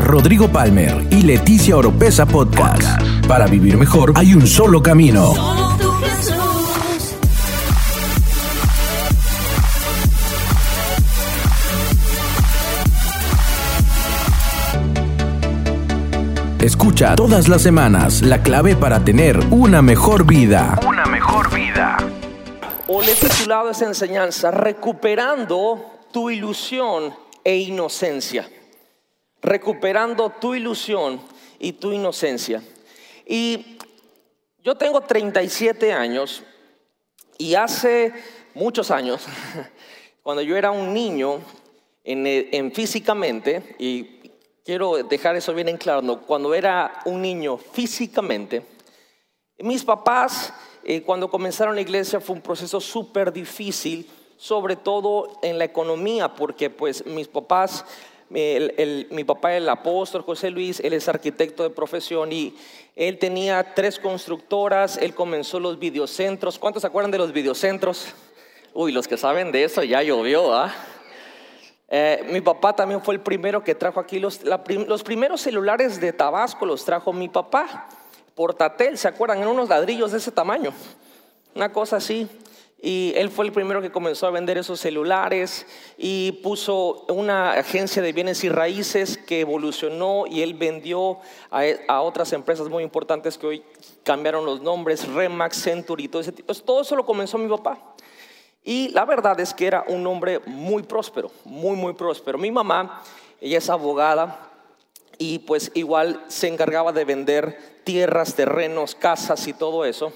Rodrigo Palmer y Leticia Oropesa Podcast. Para vivir mejor hay un solo camino. Escucha todas las semanas la clave para tener una mejor vida. Una mejor vida. O le he titulado esa enseñanza, recuperando tu ilusión e inocencia. Recuperando tu ilusión y tu inocencia. Y yo tengo 37 años y hace muchos años, cuando yo era un niño en, en físicamente, y quiero dejar eso bien en claro, cuando era un niño físicamente, mis papás, eh, cuando comenzaron la iglesia, fue un proceso súper difícil, sobre todo en la economía, porque pues mis papás, mi papá el apóstol José Luis, él es arquitecto de profesión y él tenía tres constructoras, él comenzó los videocentros. ¿Cuántos se acuerdan de los videocentros? Uy, los que saben de eso ya llovió, ¿ah? Eh, mi papá también fue el primero que trajo aquí los, los primeros celulares de Tabasco, los trajo mi papá. Portatel, ¿se acuerdan? En unos ladrillos de ese tamaño. Una cosa así. Y él fue el primero que comenzó a vender esos celulares y puso una agencia de bienes y raíces que evolucionó y él vendió a, a otras empresas muy importantes que hoy cambiaron los nombres, Remax, Century, todo ese tipo. Todo eso lo comenzó mi papá. Y la verdad es que era un hombre muy próspero, muy, muy próspero. Mi mamá, ella es abogada y pues igual se encargaba de vender tierras, terrenos, casas y todo eso.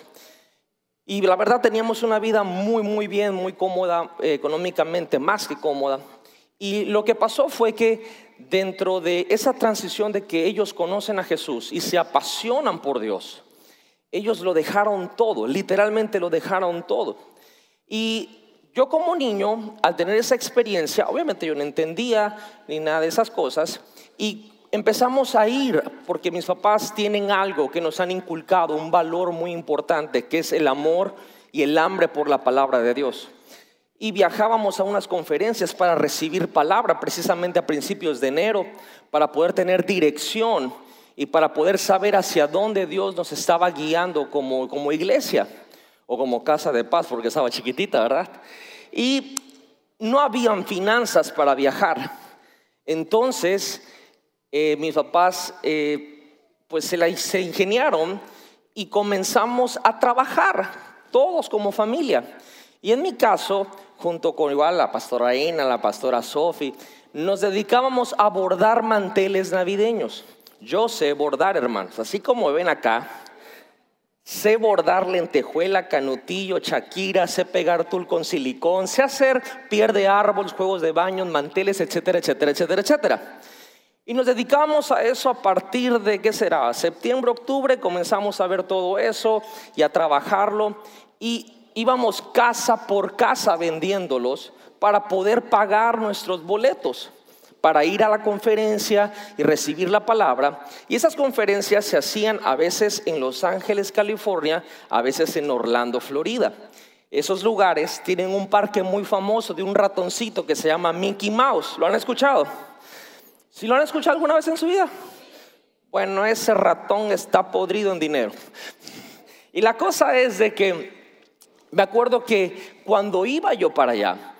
Y la verdad teníamos una vida muy, muy bien, muy cómoda eh, económicamente, más que cómoda. Y lo que pasó fue que dentro de esa transición de que ellos conocen a Jesús y se apasionan por Dios, ellos lo dejaron todo, literalmente lo dejaron todo. Y yo como niño, al tener esa experiencia, obviamente yo no entendía ni nada de esas cosas, y empezamos a ir porque mis papás tienen algo que nos han inculcado, un valor muy importante, que es el amor y el hambre por la palabra de Dios. Y viajábamos a unas conferencias para recibir palabra, precisamente a principios de enero, para poder tener dirección y para poder saber hacia dónde Dios nos estaba guiando como, como iglesia o como casa de paz, porque estaba chiquitita, ¿verdad? Y no habían finanzas para viajar. Entonces, eh, mis papás eh, pues se la se ingeniaron y comenzamos a trabajar, todos como familia. Y en mi caso, junto con igual la pastora Ina, la pastora Sofi, nos dedicábamos a bordar manteles navideños. Yo sé bordar, hermanos, así como ven acá, Sé bordar lentejuela, canutillo, chaquira, sé pegar tul con silicón, sé hacer pierde de árboles, juegos de baño, manteles, etcétera, etcétera, etcétera, etcétera. Y nos dedicamos a eso a partir de, ¿qué será? Septiembre, octubre, comenzamos a ver todo eso y a trabajarlo. Y íbamos casa por casa vendiéndolos para poder pagar nuestros boletos para ir a la conferencia y recibir la palabra. Y esas conferencias se hacían a veces en Los Ángeles, California, a veces en Orlando, Florida. Esos lugares tienen un parque muy famoso de un ratoncito que se llama Mickey Mouse. ¿Lo han escuchado? ¿Sí lo han escuchado alguna vez en su vida? Bueno, ese ratón está podrido en dinero. Y la cosa es de que me acuerdo que cuando iba yo para allá,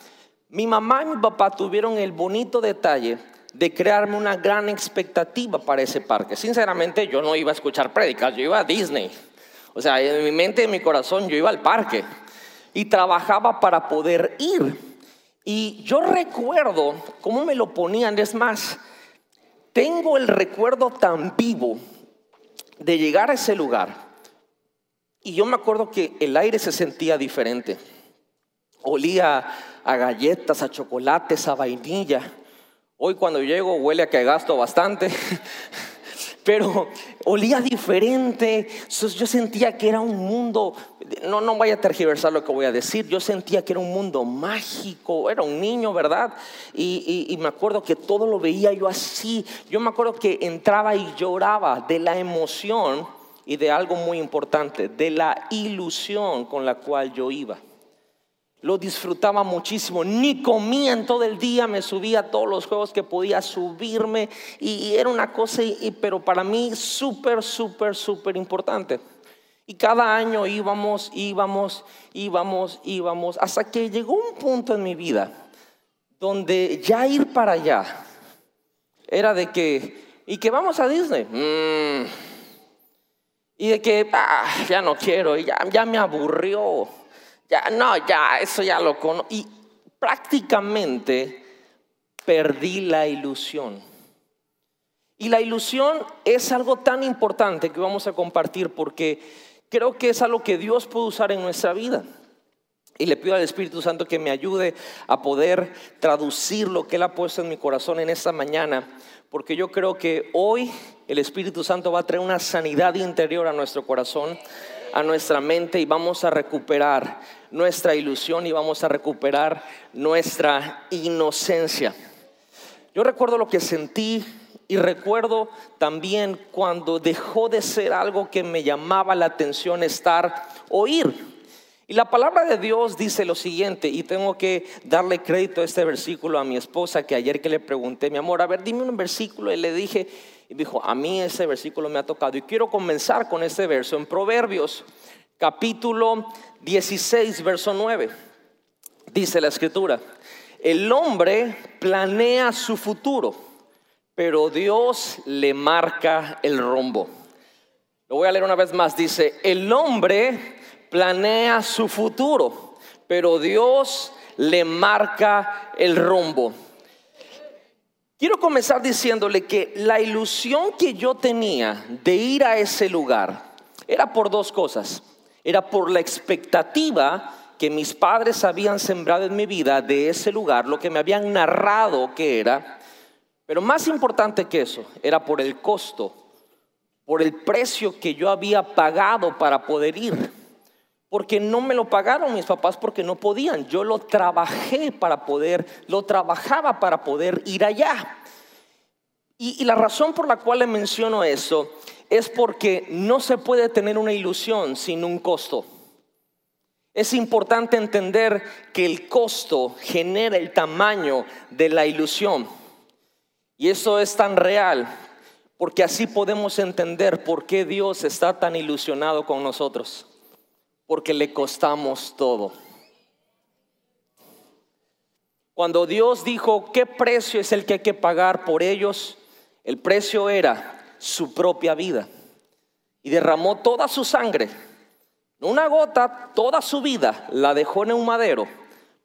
mi mamá y mi papá tuvieron el bonito detalle de crearme una gran expectativa para ese parque. Sinceramente, yo no iba a escuchar prédicas, yo iba a Disney. O sea, en mi mente, en mi corazón, yo iba al parque y trabajaba para poder ir. Y yo recuerdo cómo me lo ponían, es más, tengo el recuerdo tan vivo de llegar a ese lugar. Y yo me acuerdo que el aire se sentía diferente. Olía a galletas, a chocolates, a vainilla. Hoy cuando llego huele a que gasto bastante, pero olía diferente. Yo sentía que era un mundo, no, no vaya a tergiversar lo que voy a decir, yo sentía que era un mundo mágico, era un niño, ¿verdad? Y, y me acuerdo que todo lo veía yo así. Yo me acuerdo que entraba y lloraba de la emoción y de algo muy importante, de la ilusión con la cual yo iba. Lo disfrutaba muchísimo. Ni comía en todo el día, me subía a todos los juegos que podía subirme y, era una cosa, pero para mí súper, súper, súper importante. Y cada año íbamos, íbamos, íbamos, íbamos, hasta que llegó un punto en mi vida donde ya ir para allá era de que, y que vamos a Disney. Mm. y de que ah, ya no quiero, ya, ya me aburrió. Ya, no, ya, eso ya lo conozco. Y prácticamente perdí la ilusión. Y la ilusión es algo tan importante que vamos a compartir porque creo que es algo que Dios puede usar en nuestra vida. Y le pido al Espíritu Santo que me ayude a poder traducir lo que Él ha puesto en mi corazón en esta mañana, porque yo creo que hoy el Espíritu Santo va a traer una sanidad interior a nuestro corazón, a nuestra mente y vamos a recuperar nuestra ilusión y vamos a recuperar nuestra inocencia. Yo recuerdo lo que sentí y recuerdo también cuando dejó de ser algo que me llamaba la atención estar, oír. Y la palabra de Dios dice lo siguiente, y tengo que darle crédito a este versículo a mi esposa, que ayer que le pregunté, mi amor, a ver, dime un versículo, y le dije, y dijo, a mí ese versículo me ha tocado. Y quiero comenzar con este verso en Proverbios, capítulo 16, verso 9. Dice la escritura, el hombre planea su futuro, pero Dios le marca el rumbo. Lo voy a leer una vez más. Dice, el hombre planea su futuro, pero Dios le marca el rumbo. Quiero comenzar diciéndole que la ilusión que yo tenía de ir a ese lugar era por dos cosas. Era por la expectativa que mis padres habían sembrado en mi vida de ese lugar, lo que me habían narrado que era. Pero más importante que eso, era por el costo, por el precio que yo había pagado para poder ir porque no me lo pagaron mis papás porque no podían. Yo lo trabajé para poder, lo trabajaba para poder ir allá. Y, la razón por la cual le menciono eso es porque no se puede tener una ilusión sin un costo. Es importante entender que el costo genera el tamaño de la ilusión. Y eso es tan real porque así podemos entender por qué Dios está tan ilusionado con nosotros porque le costamos todo. Cuando Dios dijo qué precio es el que hay que pagar por ellos, el precio era su propia vida. Y derramó toda su sangre, una gota, toda su vida, la dejó en un madero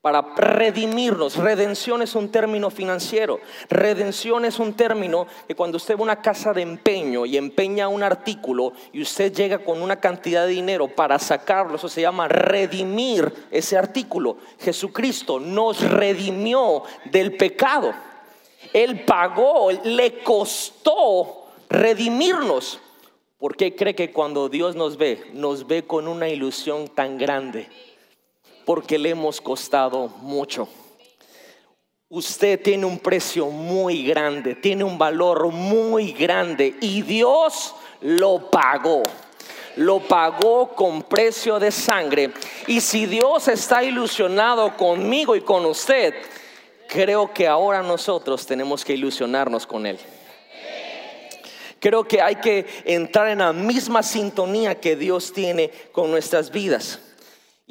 para redimirnos. Redención es un término financiero. Redención es un término que cuando usted va a una casa de empeño y empeña un artículo y usted llega con una cantidad de dinero para sacarlo, eso se llama redimir ese artículo. Jesucristo nos redimió del pecado. Él pagó, le costó redimirnos. ¿Por qué cree que cuando Dios nos ve, nos ve con una ilusión tan grande? Porque le hemos costado mucho. Usted tiene un precio muy grande, tiene un valor muy grande y Dios lo pagó. Lo pagó con precio de sangre. Y si Dios está ilusionado conmigo y con usted, creo que ahora nosotros tenemos que ilusionarnos con Él. Creo que hay que entrar en la misma sintonía que Dios tiene con nuestras vidas.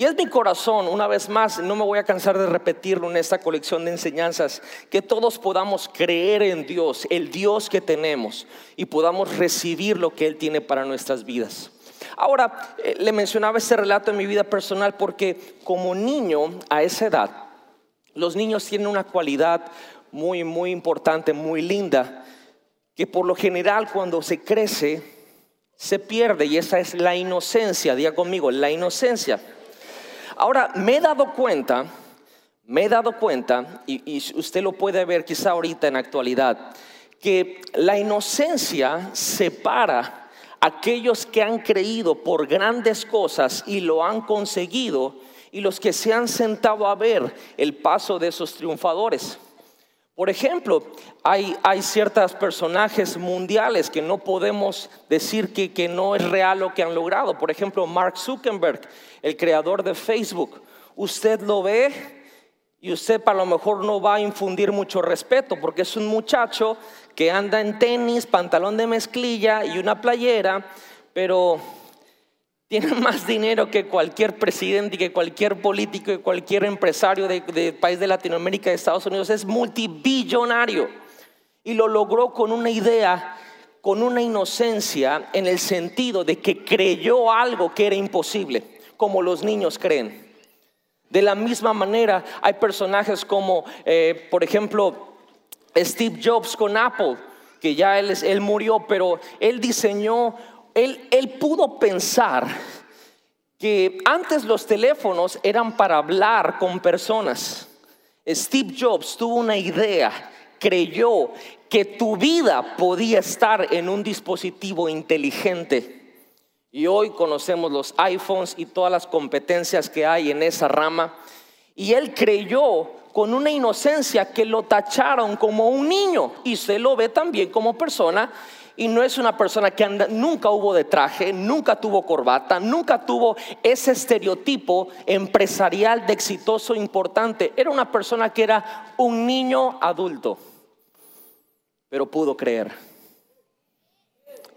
Y es mi corazón, una vez más, no me voy a cansar de repetirlo en esta colección de enseñanzas, que todos podamos creer en Dios, el Dios que tenemos, y podamos recibir lo que Él tiene para nuestras vidas. Ahora, eh, le mencionaba este relato en mi vida personal porque como niño a esa edad, los niños tienen una cualidad muy, muy importante, muy linda, que por lo general cuando se crece, se pierde, y esa es la inocencia, diga conmigo, la inocencia. Ahora, me he dado cuenta, me he dado cuenta, y, usted lo puede ver quizá ahorita en actualidad, que la inocencia separa a aquellos que han creído por grandes cosas y lo han conseguido y los que se han sentado a ver el paso de esos triunfadores. Por ejemplo, hay, hay ciertos personajes mundiales que no podemos decir que, que no es real lo que han logrado. Por ejemplo, Mark Zuckerberg, el creador de Facebook. usted lo ve y usted para lo mejor no va a infundir mucho respeto porque es un muchacho que anda en tenis, pantalón de mezclilla y una playera, pero tiene más dinero que cualquier presidente, que cualquier político, que cualquier empresario del de país de Latinoamérica, de Estados Unidos, es multibillonario. Y lo logró con una idea, con una inocencia, en el sentido de que creyó algo que era imposible, como los niños creen. De la misma manera, hay personajes como, eh, por ejemplo, Steve Jobs con Apple, que ya él, él murió, pero él diseñó, él, pudo pensar que antes los teléfonos eran para hablar con personas. Steve Jobs tuvo una idea, creyó que tu vida podía estar en un dispositivo inteligente. Y hoy conocemos los iPhones y todas las competencias que hay en esa rama. Y él creyó con una inocencia que lo tacharon como un niño y se lo ve también como persona. Y no es una persona que nunca hubo de traje, nunca tuvo corbata, nunca tuvo ese estereotipo empresarial de exitoso importante. Era una persona que era un niño adulto, pero pudo creer.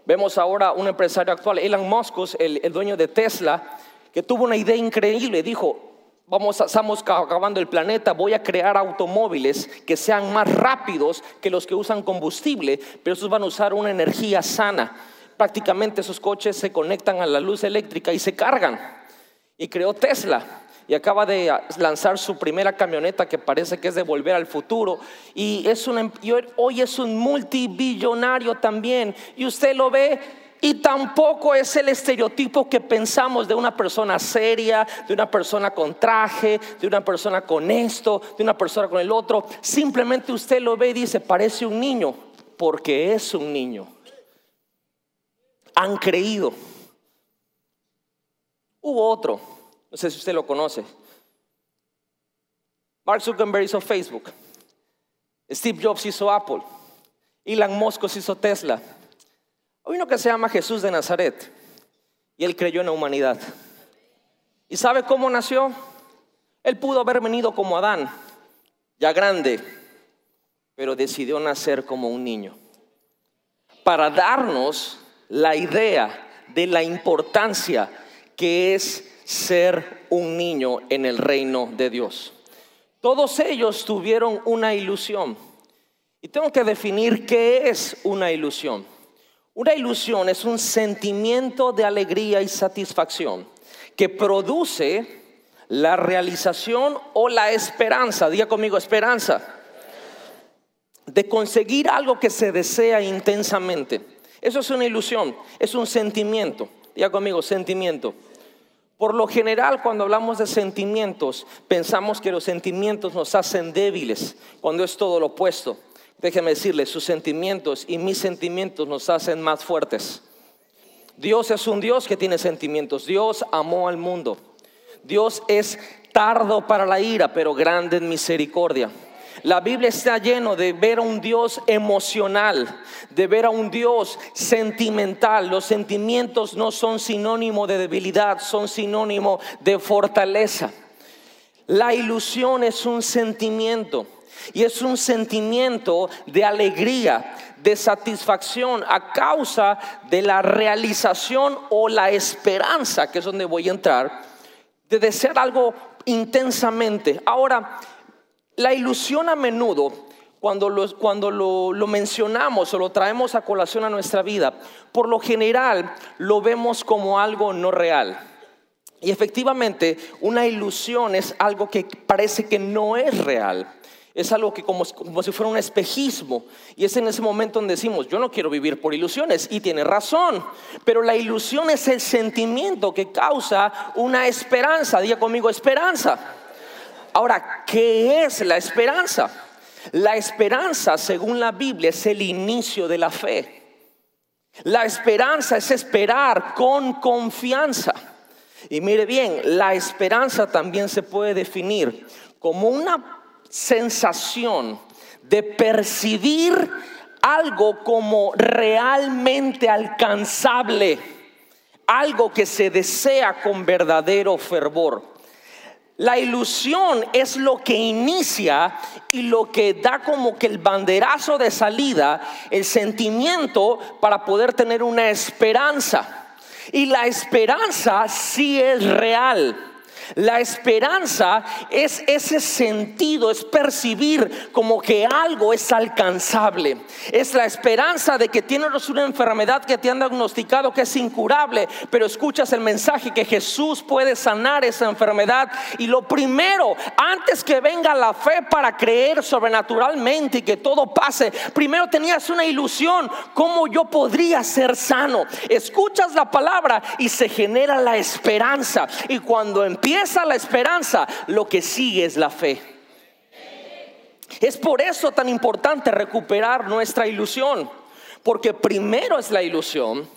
Vemos ahora un empresario actual, Elon Musk, el, dueño de Tesla, que tuvo una idea increíble. Dijo, vamos, estamos acabando el planeta, voy a crear automóviles que sean más rápidos que los que usan combustible, pero esos van a usar una energía sana. Prácticamente esos coches se conectan a la luz eléctrica y se cargan. Y creó Tesla y acaba de lanzar su primera camioneta que parece que es de volver al futuro y, es un, hoy es un multibillonario también y usted lo ve y tampoco es el estereotipo que pensamos de una persona seria, de una persona con traje, de una persona con esto, de una persona con el otro. Simplemente usted lo ve y dice, parece un niño, porque es un niño. Han creído. Hubo otro no sé si usted lo conoce. Mark Zuckerberg hizo Facebook. Steve Jobs hizo Apple. Elon Musk hizo Tesla. Hay uno que se llama Jesús de Nazaret. Y él creyó en la humanidad. ¿Y sabe cómo nació? Él pudo haber venido como Adán, ya grande, pero decidió nacer como un niño. Para darnos la idea de la importancia que es ser un niño en el reino de Dios. Todos ellos tuvieron una ilusión. Y tengo que definir qué es una ilusión. Una ilusión es un sentimiento de alegría y satisfacción que produce la realización o la esperanza, diga conmigo esperanza, de conseguir algo que se desea intensamente. Eso es una ilusión, es un sentimiento, diga conmigo sentimiento. Por lo general, cuando hablamos de sentimientos, pensamos que los sentimientos nos hacen débiles, cuando es todo lo opuesto. Déjeme decirle, sus sentimientos y mis sentimientos nos hacen más fuertes. Dios es un Dios que tiene sentimientos. Dios amó al mundo. Dios es tardo para la ira, pero grande en misericordia. La Biblia está lleno de ver a un Dios emocional, de ver a un Dios sentimental. Los sentimientos no son sinónimo de debilidad, son sinónimo de fortaleza. La ilusión es un sentimiento y es un sentimiento de alegría, de satisfacción a causa de la realización o la esperanza, que es donde voy a entrar, de desear algo intensamente. Ahora, la ilusión a menudo, cuando, lo, lo mencionamos o lo traemos a colación a nuestra vida, por lo general lo vemos como algo no real. Y efectivamente, una ilusión es algo que parece que no es real. Es algo que como, como, si fuera un espejismo. Y es en ese momento donde decimos, yo no quiero vivir por ilusiones. Y tiene razón. Pero la ilusión es el sentimiento que causa una esperanza. Diga conmigo, esperanza. Ahora, ¿qué es la esperanza? La esperanza, según la Biblia, es el inicio de la fe. La esperanza es esperar con confianza. Y mire bien, la esperanza también se puede definir como una sensación de percibir algo como realmente alcanzable, algo que se desea con verdadero fervor. La ilusión es lo que inicia y lo que da como que el banderazo de salida, el sentimiento para poder tener una esperanza. Y la esperanza sí es real. La esperanza es ese sentido, es percibir como que algo es alcanzable. Es la esperanza de que tienes una enfermedad que te han diagnosticado que es incurable, pero escuchas el mensaje que Jesús puede sanar esa enfermedad. Y lo primero, antes que venga la fe para creer sobrenaturalmente y que todo pase, primero tenías una ilusión, ¿cómo yo podría ser sano? Escuchas la palabra y se genera la esperanza. Y cuando empieza empieza la esperanza, lo que sigue es la fe. Es por eso tan importante recuperar nuestra ilusión, porque primero es la ilusión,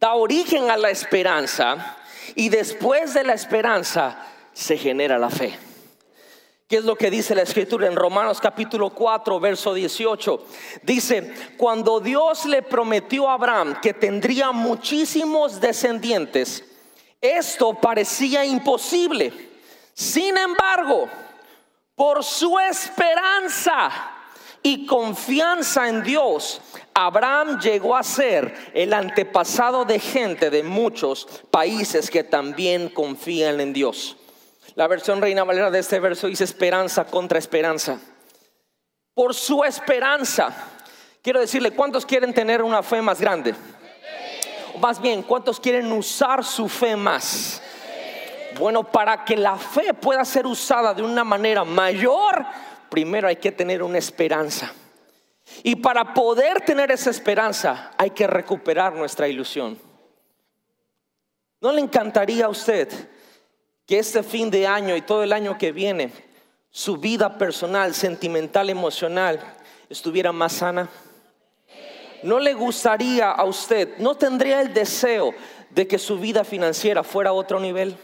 da origen a la esperanza y después de la esperanza se genera la fe. ¿Qué es lo que dice la escritura en Romanos capítulo 4, verso 18? Dice, cuando Dios le prometió a Abraham que tendría muchísimos descendientes, esto parecía imposible. Sin embargo, por su esperanza y confianza en Dios, Abraham llegó a ser el antepasado de gente de muchos países que también confían en Dios. La versión Reina Valera de este verso dice esperanza contra esperanza. Por su esperanza, quiero decirle, ¿cuántos quieren tener una fe más grande? Más bien, ¿cuántos quieren usar su fe más? Bueno, para que la fe pueda ser usada de una manera mayor, primero hay que tener una esperanza. Y para poder tener esa esperanza hay que recuperar nuestra ilusión. ¿No le encantaría a usted que este fin de año y todo el año que viene su vida personal, sentimental, emocional estuviera más sana? ¿No le gustaría a usted, no tendría el deseo de que su vida financiera fuera a otro nivel?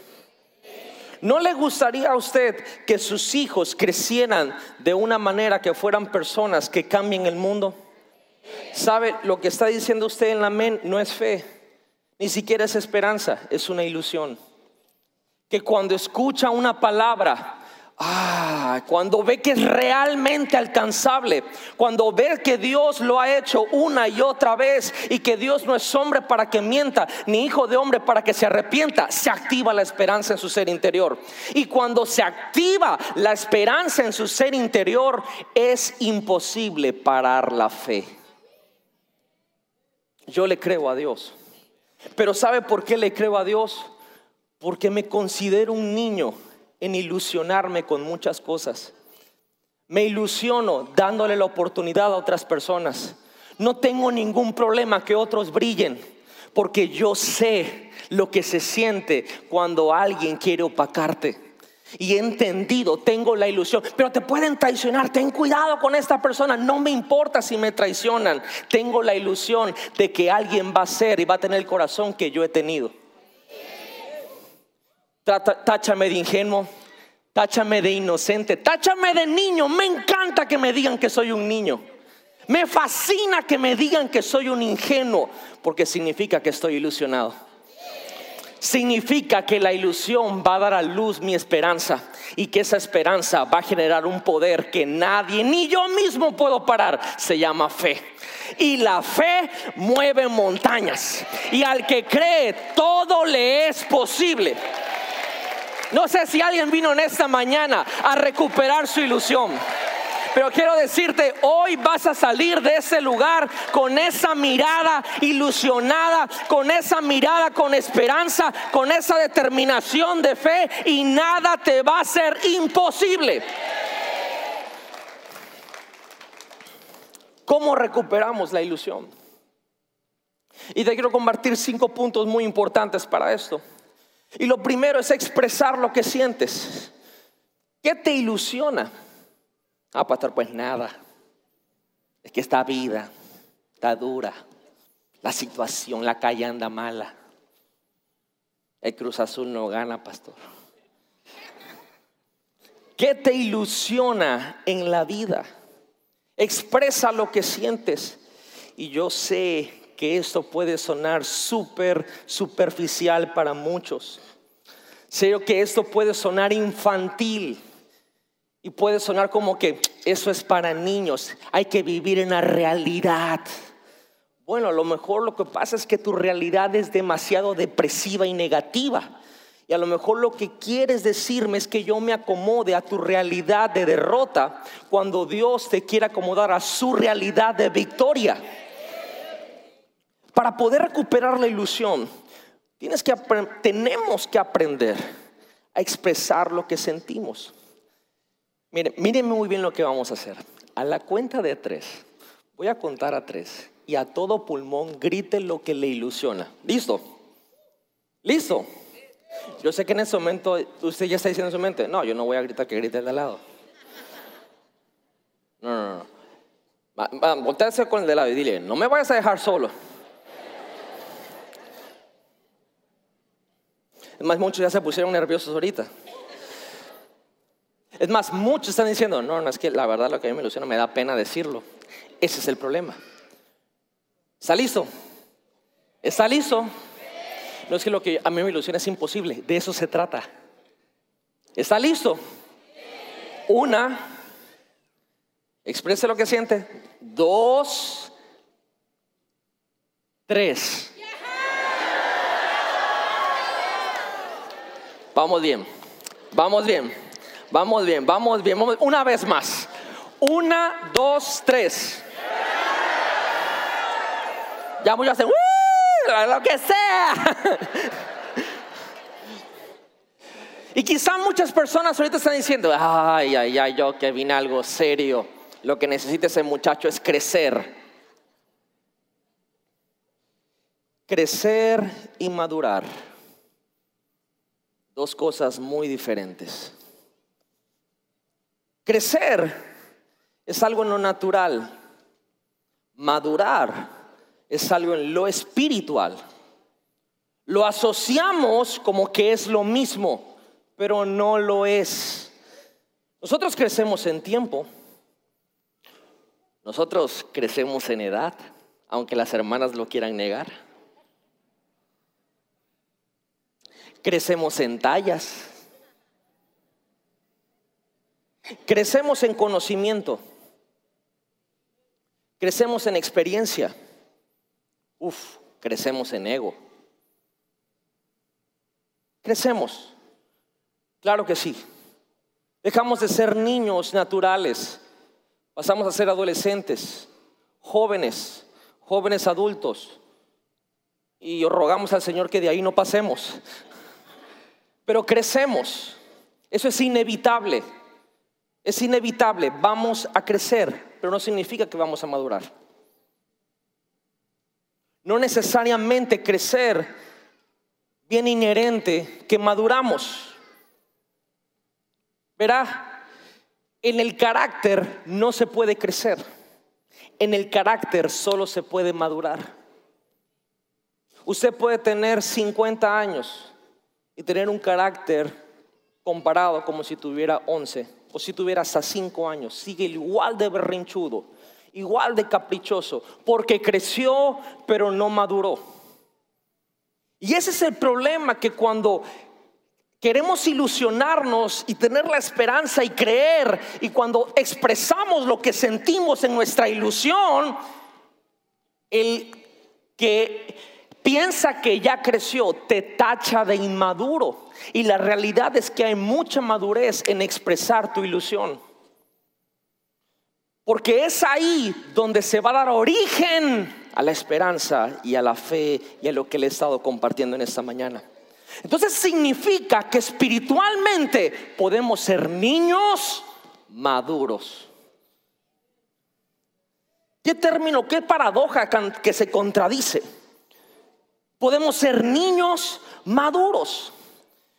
¿No le gustaría a usted que sus hijos crecieran de una manera que fueran personas que cambien el mundo? ¿Sabe lo que está diciendo usted en la mente? No es fe, ni siquiera es esperanza, es una ilusión. Que cuando escucha una palabra, Ah, cuando ve que es realmente alcanzable, cuando ve que Dios lo ha hecho una y otra vez y que Dios no es hombre para que mienta, ni hijo de hombre para que se arrepienta, se activa la esperanza en su ser interior. Y cuando se activa la esperanza en su ser interior, es imposible parar la fe. Yo le creo a Dios. Pero ¿sabe por qué le creo a Dios? Porque me considero un niño en ilusionarme con muchas cosas. Me ilusiono dándole la oportunidad a otras personas. No tengo ningún problema que otros brillen, porque yo sé lo que se siente cuando alguien quiere opacarte. Y he entendido, tengo la ilusión, pero te pueden traicionar, ten cuidado con esta persona, no me importa si me traicionan, tengo la ilusión de que alguien va a ser y va a tener el corazón que yo he tenido. Táchame de ingenuo, táchame de inocente, táchame de niño. Me encanta que me digan que soy un niño. Me fascina que me digan que soy un ingenuo, porque significa que estoy ilusionado. Significa que la ilusión va a dar a luz mi esperanza y que esa esperanza va a generar un poder que nadie, ni yo mismo puedo parar. Se llama fe. Y la fe mueve montañas. Y al que cree, todo le es posible. No sé si alguien vino en esta mañana a recuperar su ilusión. Pero quiero decirte, hoy vas a salir de ese lugar con esa mirada ilusionada, con esa mirada con esperanza, con esa determinación de fe y nada te va a ser imposible. ¿Cómo recuperamos la ilusión? Y te quiero compartir cinco puntos muy importantes para esto. Y lo primero es expresar lo que sientes. ¿Qué te ilusiona? Ah, pastor, pues nada. Es que esta vida está dura. La situación, la calle anda mala. El Cruz Azul no gana, pastor. ¿Qué te ilusiona en la vida? Expresa lo que sientes. Y yo sé que esto puede sonar súper superficial para muchos. Sé que esto puede sonar infantil y puede sonar como que eso es para niños, hay que vivir en la realidad. Bueno, a lo mejor lo que pasa es que tu realidad es demasiado depresiva y negativa. Y a lo mejor lo que quieres decirme es que yo me acomode a tu realidad de derrota cuando Dios te quiere acomodar a su realidad de victoria. Para poder recuperar la ilusión, tienes que tenemos que aprender a expresar lo que sentimos. Miren, mírenme muy bien lo que vamos a hacer. A la cuenta de tres, voy a contar a tres y a todo pulmón grite lo que le ilusiona. ¿Listo? ¿Listo? Yo sé que en ese momento usted ya está diciendo en su mente, no, yo no voy a gritar que grite de al lado. No, no, no. Va, va, con el de lado y dile, no me vayas a dejar solo. Es más, muchos ya se pusieron nerviosos ahorita. Es más, muchos están diciendo, no, no, es que la verdad lo que a mí me ilusiona me da pena decirlo. Ese es el problema. ¿Está listo? ¿Está listo? No es que lo que a mí me ilusiona es imposible, de eso se trata. ¿Está listo? Una, exprese lo que siente. Dos, tres. Vamos bien, vamos bien. Vamos bien, vamos bien. Una vez más. Una, dos, tres. Ya muchos hacen, lo que sea. Y quizá muchas personas ahorita están diciendo, ay, ay, ay, yo que vine algo serio. Lo que necesita ese muchacho es crecer. Crecer y madurar. Dos cosas muy diferentes. Crecer es algo en lo natural. Madurar es algo en lo espiritual. Lo asociamos como que es lo mismo, pero no lo es. Nosotros crecemos en tiempo. Nosotros crecemos en edad, aunque las hermanas lo quieran negar. Crecemos en tallas. Crecemos en conocimiento. Crecemos en experiencia. Uf, crecemos en ego. Crecemos. Claro que sí. Dejamos de ser niños naturales. Pasamos a ser adolescentes, jóvenes, jóvenes adultos. Y rogamos al Señor que de ahí no pasemos. Pero crecemos. Eso es inevitable. Es inevitable, vamos a crecer, pero no significa que vamos a madurar. No necesariamente crecer viene inherente que maduramos. Verá, en el carácter no se puede crecer. En el carácter solo se puede madurar. Usted puede tener 50 años y tener un carácter comparado como si tuviera 11 o si tuviera hasta cinco años, sigue igual de berrinchudo, igual de caprichoso, porque creció pero no maduró. Y ese es el problema que cuando queremos ilusionarnos y tener la esperanza y creer, y cuando expresamos lo que sentimos en nuestra ilusión, el que piensa que ya creció te tacha de inmaduro. Y la realidad es que hay mucha madurez en expresar tu ilusión. Porque es ahí donde se va a dar origen a la esperanza y a la fe y a lo que le he estado compartiendo en esta mañana. Entonces significa que espiritualmente podemos ser niños maduros. ¿Qué término, qué paradoja que se contradice? Podemos ser niños maduros.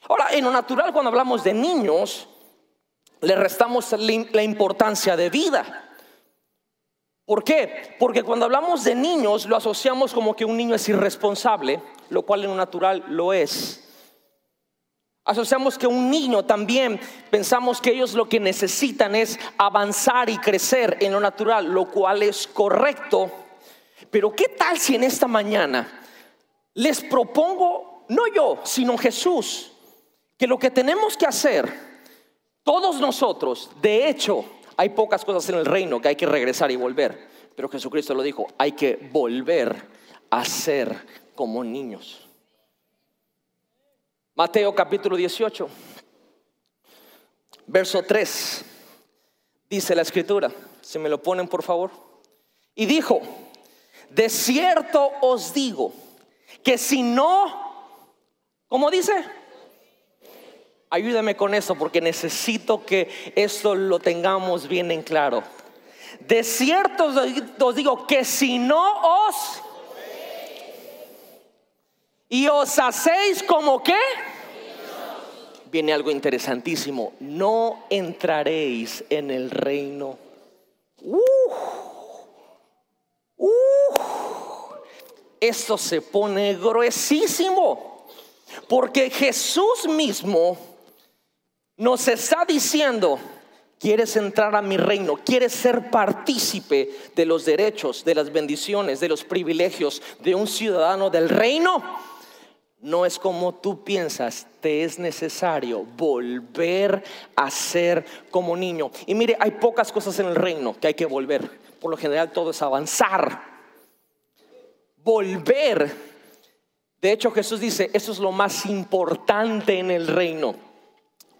Ahora, en lo natural, cuando hablamos de niños, le restamos la importancia de vida. ¿Por qué? Porque cuando hablamos de niños lo asociamos como que un niño es irresponsable, lo cual en lo natural lo es. Asociamos que un niño también pensamos que ellos lo que necesitan es avanzar y crecer en lo natural, lo cual es correcto. Pero ¿qué tal si en esta mañana les propongo, no yo, sino Jesús, que lo que tenemos que hacer, todos nosotros, de hecho, hay pocas cosas en el reino que hay que regresar y volver, pero Jesucristo lo dijo, hay que volver a ser como niños. Mateo capítulo 18, verso 3, dice la escritura, si me lo ponen por favor, y dijo, de cierto os digo, que si no, ¿cómo dice? Ayúdame con eso porque necesito que esto lo tengamos bien en claro. De cierto os digo que si no os y os hacéis como qué? Viene algo interesantísimo. No entraréis en el reino. Uh, esto se pone gruesísimo. Porque Jesús mismo nos está diciendo, quieres entrar a mi reino, quieres ser partícipe de los derechos, de las bendiciones, de los privilegios de un ciudadano del reino. No es como tú piensas, te es necesario volver a ser como niño. Y mire, hay pocas cosas en el reino que hay que volver. Por lo general todo es avanzar. Volver. De hecho Jesús dice, eso es lo más importante en el reino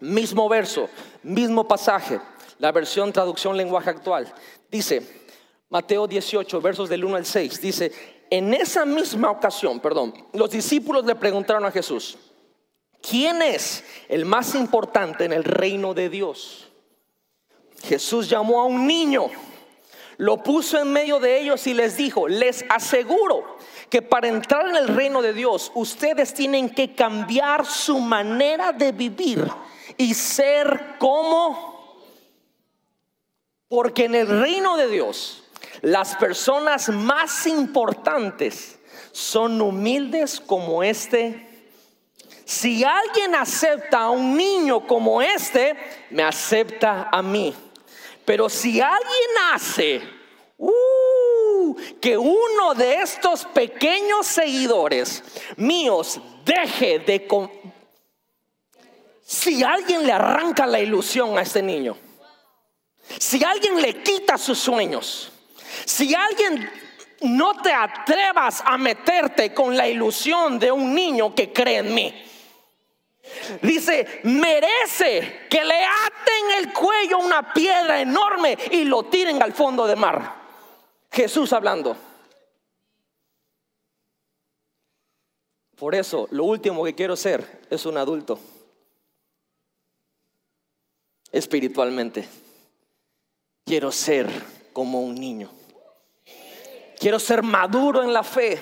Mismo verso, mismo pasaje, la versión traducción lenguaje actual. Dice, Mateo 18, versos del 1 al 6, dice, en esa misma ocasión, perdón, los discípulos le preguntaron a Jesús, ¿quién es el más importante en el reino de Dios? Jesús llamó a un niño, lo puso en medio de ellos y les dijo, les aseguro que para entrar en el reino de Dios ustedes tienen que cambiar su manera de vivir y ser como... Porque en el reino de Dios las personas más importantes son humildes como este. Si alguien acepta a un niño como este, me acepta a mí. Pero si alguien hace uh, que uno de estos pequeños seguidores míos deje de, si alguien le arranca la ilusión a este niño, si alguien le quita sus sueños, si alguien no te atrevas a meterte con la ilusión de un niño que cree en mí. Dice, merece que le aten el cuello una piedra enorme y lo tiren al fondo de mar. Jesús hablando. Por eso, lo último que quiero ser es un adulto espiritualmente. Quiero ser como un niño. Quiero ser maduro en la fe.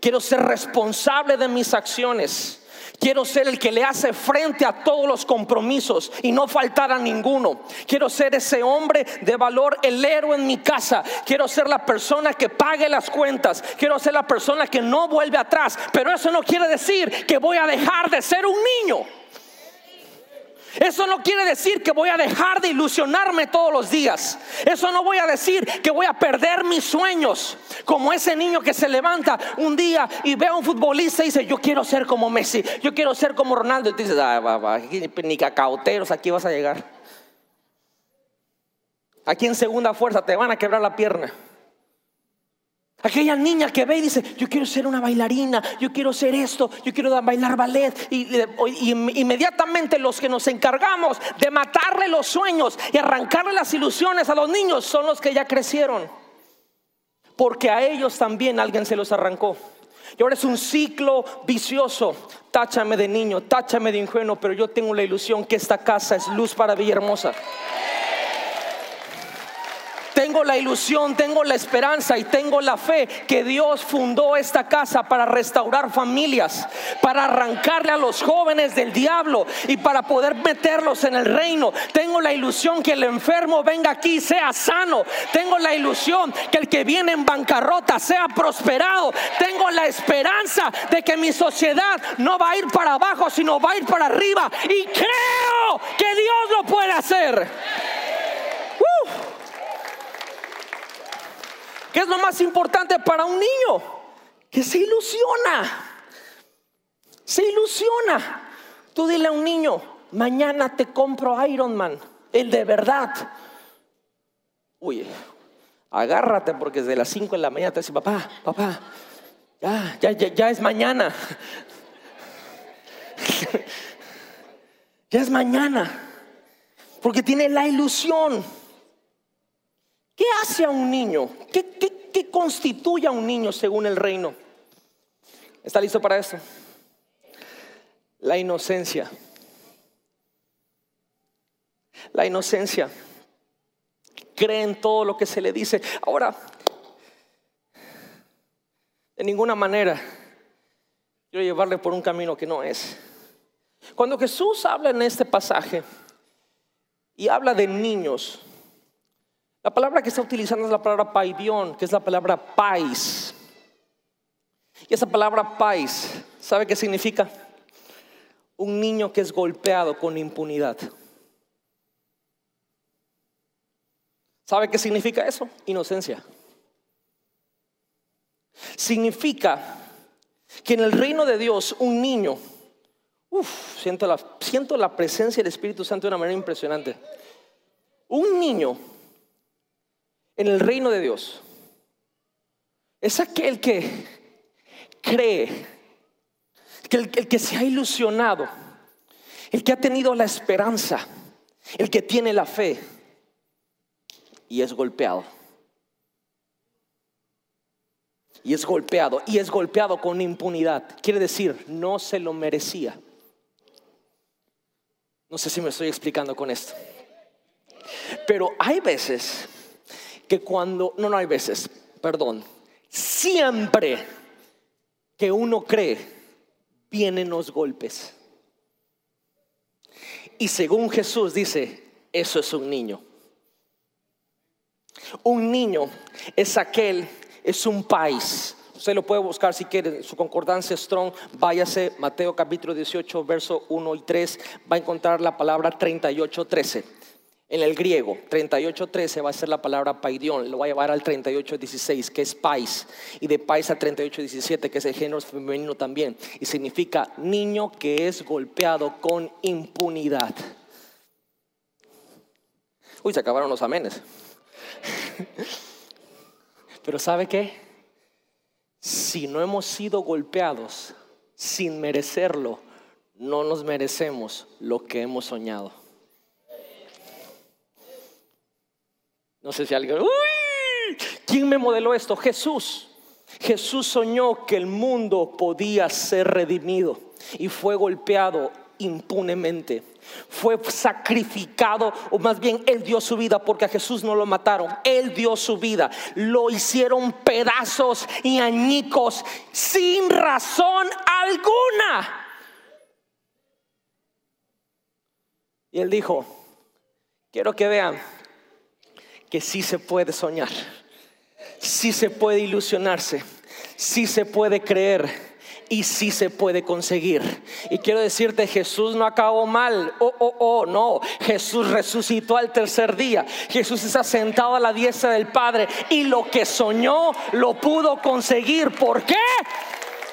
Quiero ser responsable de mis acciones. Quiero ser el que le hace frente a todos los compromisos y no faltar a ninguno. Quiero ser ese hombre de valor, el héroe en mi casa. Quiero ser la persona que pague las cuentas. Quiero ser la persona que no vuelve atrás. Pero eso no quiere decir que voy a dejar de ser un niño. Eso no quiere decir que voy a dejar de ilusionarme todos los días. Eso no voy a decir que voy a perder mis sueños. Como ese niño que se levanta un día y ve a un futbolista y dice, yo quiero ser como Messi, yo quiero ser como Ronaldo. Y te dices, ni cacauteros, aquí vas a llegar. Aquí en segunda fuerza te van a quebrar la pierna. Aquella niña que ve y dice, yo quiero ser una bailarina, yo quiero ser esto, yo quiero bailar ballet. Y, inmediatamente los que nos encargamos de matarle los sueños y arrancarle las ilusiones a los niños son los que ya crecieron. Porque a ellos también alguien se los arrancó. Y ahora es un ciclo vicioso. Táchame de niño, táchame de ingenuo, pero yo tengo la ilusión que esta casa es luz para Villahermosa. Tengo la ilusión, tengo la esperanza y tengo la fe que Dios fundó esta casa para restaurar familias, para arrancarle a los jóvenes del diablo y para poder meterlos en el reino. Tengo la ilusión que el enfermo venga aquí y sea sano. Tengo la ilusión que el que viene en bancarrota sea prosperado. Tengo la esperanza de que mi sociedad no va a ir para abajo, sino va a ir para arriba. Y creo que Dios lo puede hacer. ¿Qué es lo más importante para un niño? Que se ilusiona. Se ilusiona. Tú dile a un niño, mañana te compro Iron Man, el de verdad. Uy, agárrate porque desde las 5 de la mañana te dice, papá, papá, ya, ya, ya, ya es mañana. ya es mañana. Porque tiene la ilusión. ¿Qué hace a un niño? ¿Qué, constituye a un niño según el reino? ¿Está listo para eso? La inocencia. La inocencia. Cree en todo lo que se le dice. Ahora, de ninguna manera quiero llevarle por un camino que no es. Cuando Jesús habla en este pasaje y habla de niños, la palabra que está utilizando es la palabra paidión, que es la palabra pais. Y esa palabra pais, ¿sabe qué significa? Un niño que es golpeado con impunidad. ¿Sabe qué significa eso? Inocencia. Significa que en el reino de Dios un niño, uff, siento la, siento la presencia del Espíritu Santo de una manera impresionante. Un niño en el reino de Dios es aquel que cree, que el, el que se ha ilusionado, el que ha tenido la esperanza, el que tiene la fe y es golpeado. Y es golpeado, y es golpeado con impunidad. Quiere decir, no se lo merecía. No sé si me estoy explicando con esto. Pero hay veces que cuando, no, no hay veces, perdón, siempre que uno cree, vienen los golpes. Y según Jesús dice, eso es un niño. Un niño es aquel, es un país. Usted lo puede buscar si quiere, su concordancia Strong, váyase Mateo capítulo 18, verso 1 y 3, va a encontrar la palabra 38, 13. En el griego, 38, 13 va a ser la palabra paidión, lo va a llevar al 38, 16, que es pais, y de pais a 38, 17, que es el género femenino también, y significa niño que es golpeado con impunidad. Uy, se acabaron los amenes. Pero ¿sabe qué? Si no hemos sido golpeados sin merecerlo, no nos merecemos lo que hemos soñado. No sé si alguien... ¡Uy! ¿Quién me modeló esto? Jesús. Jesús soñó que el mundo podía ser redimido y fue golpeado impunemente. Fue sacrificado, o más bien Él dio su vida porque a Jesús no lo mataron. Él dio su vida. Lo hicieron pedazos y añicos sin razón alguna. Y Él dijo, quiero que vean que sí se puede soñar, sí se puede ilusionarse, sí se puede creer y sí se puede conseguir. Y quiero decirte, Jesús no acabó mal. Oh, oh, oh, no. Jesús resucitó al tercer día. Jesús está sentado a la diestra del Padre y lo que soñó lo pudo conseguir. ¿Por qué?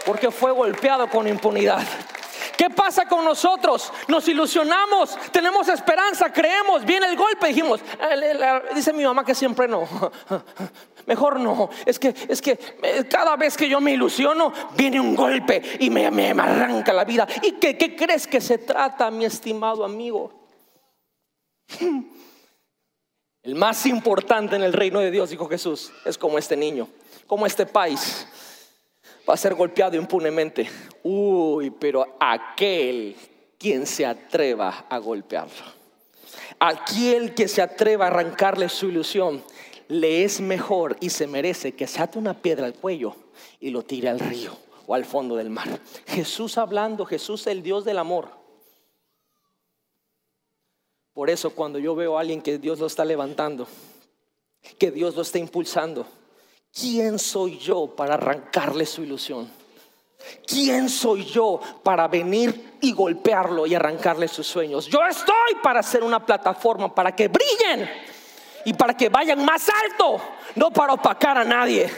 Porque fue golpeado con impunidad. ¿Qué pasa con nosotros? Nos ilusionamos, tenemos esperanza, creemos, viene el golpe, dijimos, eh, dice mi mamá que siempre no. Mejor no, es que es que eh, cada vez que yo me ilusiono viene un golpe y me, me arranca la vida. ¿Y qué, qué crees que se trata, mi estimado amigo? El más importante en el reino de Dios, dijo Jesús, es como este niño, como este país va a ser golpeado impunemente. Uy, pero aquel quien se atreva a golpearlo, aquel que se atreva a arrancarle su ilusión, le es mejor y se merece que se ate una piedra al cuello y lo tire al río o al fondo del mar. Jesús hablando, Jesús el Dios del amor. Por eso cuando yo veo a alguien que Dios lo está levantando, que Dios lo está impulsando, ¿quién soy yo para arrancarle su ilusión? ¿Quién soy yo para venir y golpearlo y arrancarle sus sueños? Yo estoy para ser una plataforma para que brillen y para que vayan más alto, no para opacar a nadie.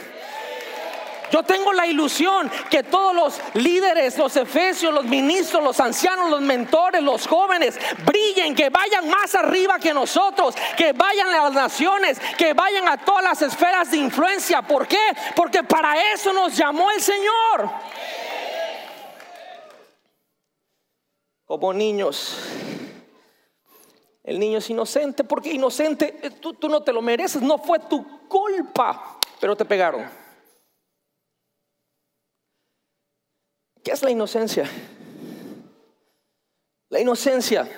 Yo tengo la ilusión que todos los líderes, los efesios, los ministros, los ancianos, los mentores, los jóvenes brillen, que vayan más arriba que nosotros, que vayan a las naciones, que vayan a todas las esferas de influencia. ¿Por qué? Porque para eso nos llamó el Señor. Como niños. El niño es inocente porque inocente, eh, tú, tú no te lo mereces, no fue tu culpa, pero te pegaron. ¿Qué es la inocencia? La inocencia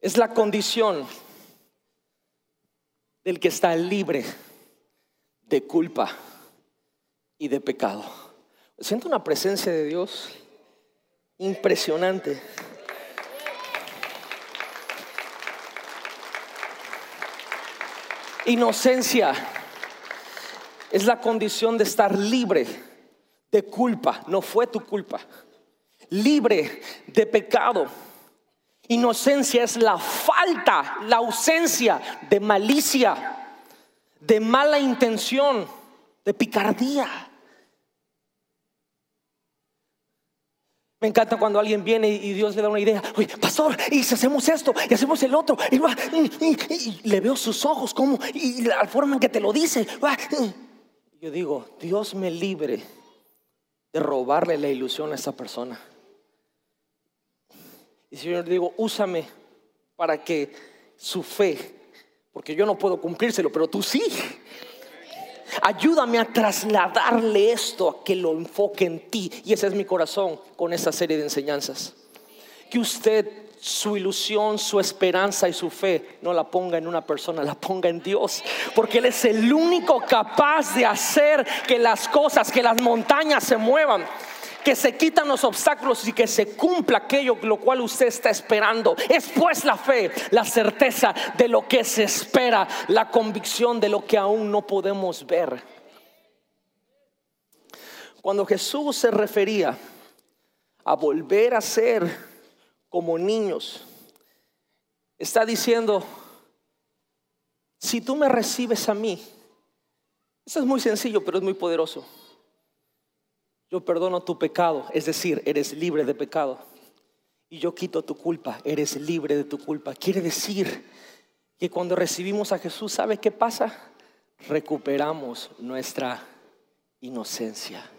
es la condición del que está libre de culpa y de pecado. Siento una presencia de Dios impresionante. Inocencia es la condición de estar libre de culpa, no fue tu culpa. Libre de pecado. Inocencia es la falta, la ausencia de malicia, de mala intención, de picardía. Me encanta cuando alguien viene y Dios le da una idea. Oye, pastor, y si hacemos esto, y hacemos el otro, y, le veo sus ojos, como, y la forma en que te lo dice. Yo digo, Dios me libre de robarle la ilusión a esa persona. Y Señor, digo, úsame para que su fe, porque yo no puedo cumplírselo, pero tú sí. Ayúdame a trasladarle esto, a que lo enfoque en ti. Y ese es mi corazón con esta serie de enseñanzas. Que usted su ilusión, su esperanza y su fe no la ponga en una persona, la ponga en Dios. Porque Él es el único capaz de hacer que las cosas, que las montañas se muevan que se quitan los obstáculos y que se cumpla aquello lo cual usted está esperando. Es pues la fe, la certeza de lo que se espera, la convicción de lo que aún no podemos ver. Cuando Jesús se refería a volver a ser como niños. Está diciendo, si tú me recibes a mí, eso es muy sencillo, pero es muy poderoso. Yo perdono tu pecado, es decir, eres libre de pecado. Y yo quito tu culpa, eres libre de tu culpa. Quiere decir que cuando recibimos a Jesús, ¿sabe qué pasa? Recuperamos nuestra inocencia.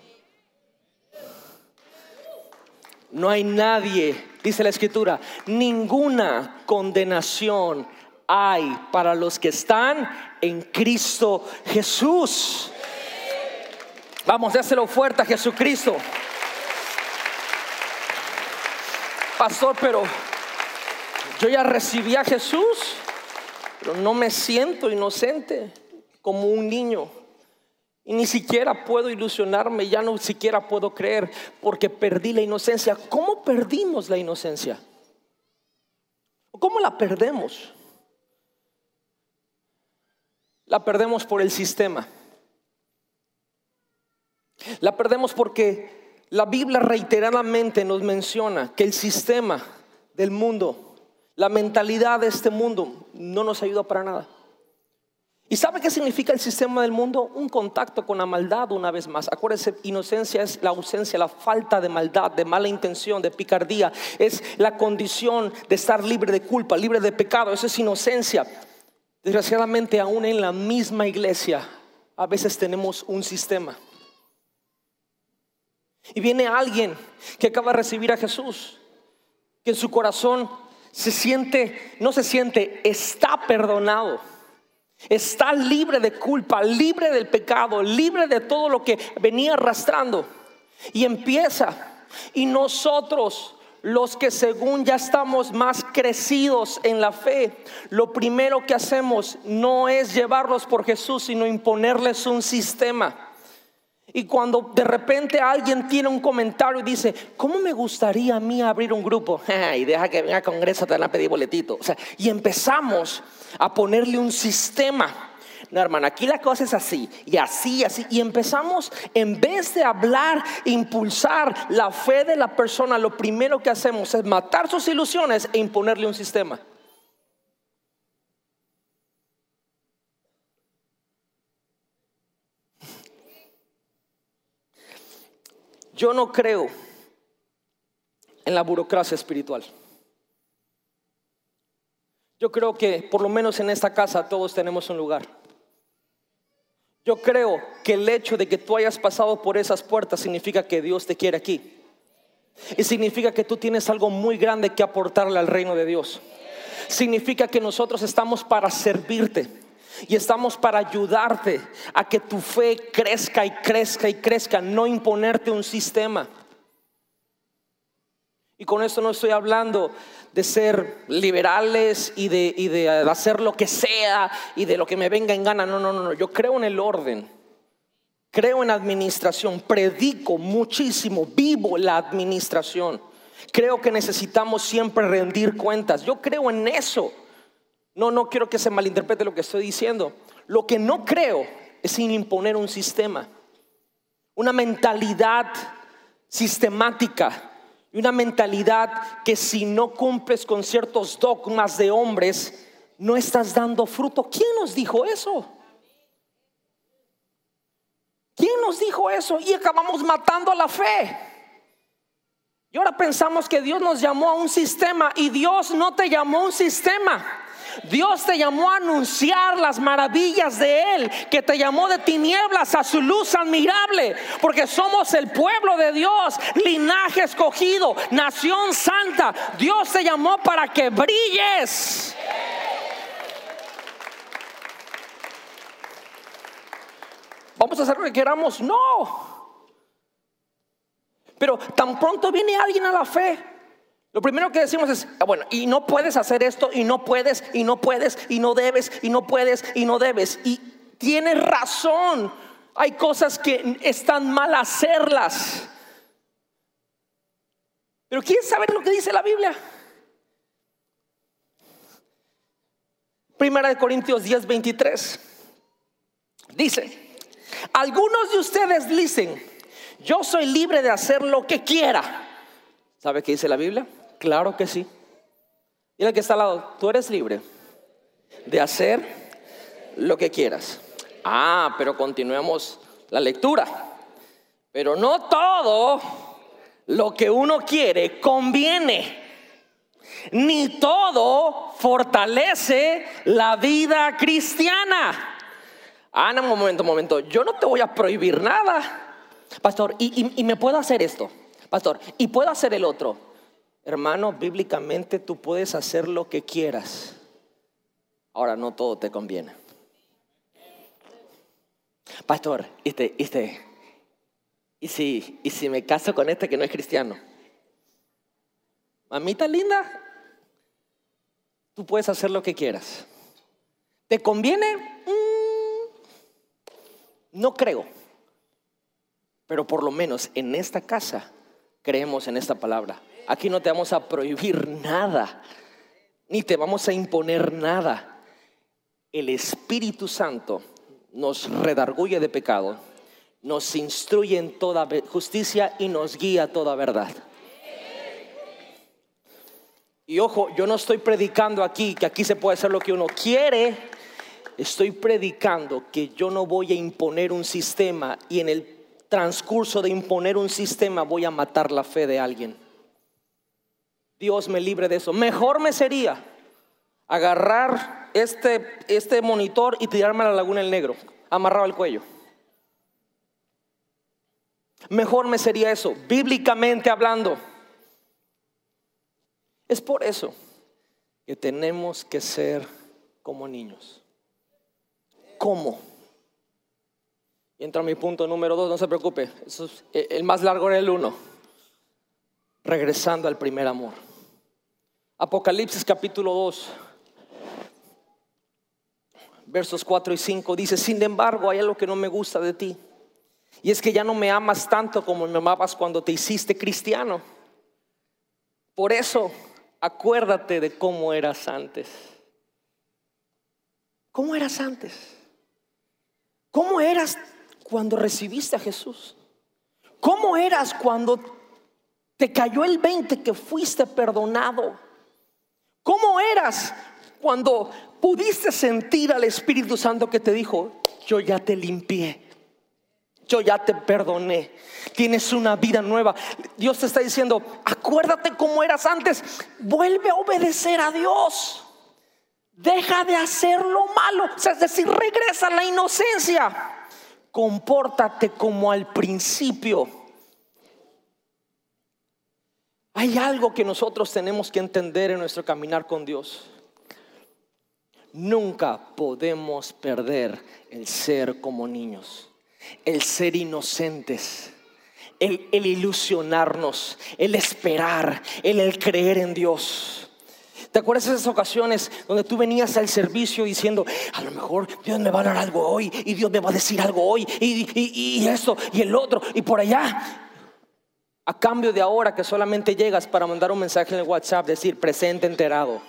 No hay nadie dice la escritura, ninguna condenación hay para los que están en Cristo Jesús. Vamos, dáselo fuerte a Jesucristo. Pastor, pero yo ya recibí a Jesús, pero no me siento inocente como un niño. Y ni siquiera puedo ilusionarme, ya no siquiera puedo creer porque perdí la inocencia. ¿Cómo perdimos la inocencia? ¿Cómo la perdemos? La perdemos por el sistema. La perdemos porque la Biblia reiteradamente nos menciona que el sistema del mundo, la mentalidad de este mundo, no nos ayuda para nada. ¿Y sabe qué significa el sistema del mundo? Un contacto con la maldad una vez más. Acuérdese, inocencia es la ausencia, la falta de maldad, de mala intención, de picardía. Es la condición de estar libre de culpa, libre de pecado. Eso es inocencia. Desgraciadamente, aún en la misma iglesia, a veces tenemos un sistema. Y viene alguien que acaba de recibir a Jesús, que en su corazón se siente, no se siente, está perdonado Está libre de culpa, libre del pecado, libre de todo lo que venía arrastrando. Y empieza. Y nosotros, los que según ya estamos más crecidos en la fe, lo primero que hacemos no es llevarlos por Jesús, sino imponerles un sistema. Y cuando de repente alguien tiene un comentario y dice, ¿cómo me gustaría a mí abrir un grupo? y deja que venga a Congreso, te van a pedir boletito. O sea, y empezamos a ponerle un sistema. No, hermano, aquí la cosa es así, y así, así. Y empezamos, en vez de hablar, impulsar la fe de la persona, lo primero que hacemos es matar sus ilusiones e imponerle un sistema. Yo no creo en la burocracia espiritual. Yo creo que por lo menos en esta casa todos tenemos un lugar. Yo creo que el hecho de que tú hayas pasado por esas puertas significa que Dios te quiere aquí. Y significa que tú tienes algo muy grande que aportarle al reino de Dios. Significa que nosotros estamos para servirte y estamos para ayudarte a que tu fe crezca y crezca y crezca, no imponerte un sistema. Y con esto no estoy hablando de ser liberales y de, y de, hacer lo que sea y de lo que me venga en gana. No, no, no, no. Yo creo en el orden. Creo en administración. Predico muchísimo. Vivo la administración. Creo que necesitamos siempre rendir cuentas. Yo creo en eso. No, no quiero que se malinterprete lo que estoy diciendo. Lo que no creo es sin imponer un sistema. Una mentalidad sistemática y una mentalidad que si no cumples con ciertos dogmas de hombres, no estás dando fruto. ¿Quién nos dijo eso? ¿Quién nos dijo eso? Y acabamos matando la fe. Y ahora pensamos que Dios nos llamó a un sistema y Dios no te llamó a un sistema. Dios te llamó a anunciar las maravillas de Él, que te llamó de tinieblas a su luz admirable, porque somos el pueblo de Dios, linaje escogido, nación santa. Dios te llamó para que brilles. Vamos a hacer lo que queramos, no. Pero tan pronto viene alguien a la fe, lo primero que decimos es, ah, bueno, y no puedes hacer esto, y no puedes, y no puedes, y no debes, y no puedes, y no debes. Y tienes razón, hay cosas que están mal hacerlas. Pero ¿quién sabe lo que dice la Biblia? Primera de Corintios 10, 23. Dice, algunos de ustedes dicen, yo soy libre de hacer lo que quiera. ¿Sabe qué dice la Biblia? Claro que sí. Y el que está al lado, tú eres libre de hacer lo que quieras. Ah, pero continuemos la lectura. Pero no todo lo que uno quiere conviene. Ni todo fortalece la vida cristiana. Ah, no, un momento, un momento. Yo no te voy a prohibir nada. Pastor, y, y me puedo hacer esto. Pastor, y puedo hacer el otro. Hermano, bíblicamente tú puedes hacer lo que quieras. Ahora no todo te conviene. Pastor, este, este, ¿y si, y si me caso con este que no es cristiano? Mamita linda, tú puedes hacer lo que quieras. ¿Te conviene? Mm, no creo. Pero por lo menos en esta casa creemos en esta palabra. Aquí no te vamos a prohibir nada, ni te vamos a imponer nada. El Espíritu Santo nos redarguye de pecado, nos instruye en toda justicia y nos guía a toda verdad. Y ojo, yo no estoy predicando aquí que aquí se puede hacer lo que uno quiere. Estoy predicando que yo no voy a imponer un sistema y en el transcurso de imponer un sistema voy a matar la fe de alguien. Dios me libre de eso. Mejor me sería agarrar este, este monitor y tirarme a la laguna del negro, amarrado al cuello. Mejor me sería eso, bíblicamente hablando. Es por eso que tenemos que ser como niños. ¿Cómo? Y entra mi punto número dos, no se preocupe, el más largo era el uno regresando al primer amor. Apocalipsis capítulo 2, versos 4 y 5 dice, sin embargo hay algo que no me gusta de ti. Y es que ya no me amas tanto como me amabas cuando te hiciste cristiano. Por eso, acuérdate de cómo eras antes. ¿Cómo eras antes? ¿Cómo eras cuando recibiste a Jesús? ¿Cómo eras cuando te cayó el 20 que fuiste perdonado. ¿Cómo eras cuando pudiste sentir al Espíritu Santo que te dijo, yo ya te limpié? Yo ya te perdoné. Tienes una vida nueva. Dios te está diciendo, acuérdate cómo eras antes. Vuelve a obedecer a Dios. Deja de hacer lo malo. Es decir, regresa a la inocencia. Compórtate como al principio. Hay algo que nosotros tenemos que entender en nuestro caminar con Dios. Nunca podemos perder el ser como niños, el ser inocentes, el, ilusionarnos, el esperar, el, creer en Dios. ¿Te acuerdas de esas ocasiones donde tú venías al servicio diciendo, a lo mejor Dios me va a dar algo hoy y Dios me va a decir algo hoy y esto y el otro y por allá? A cambio de ahora que solamente llegas para mandar un mensaje en el WhatsApp, decir presente enterado.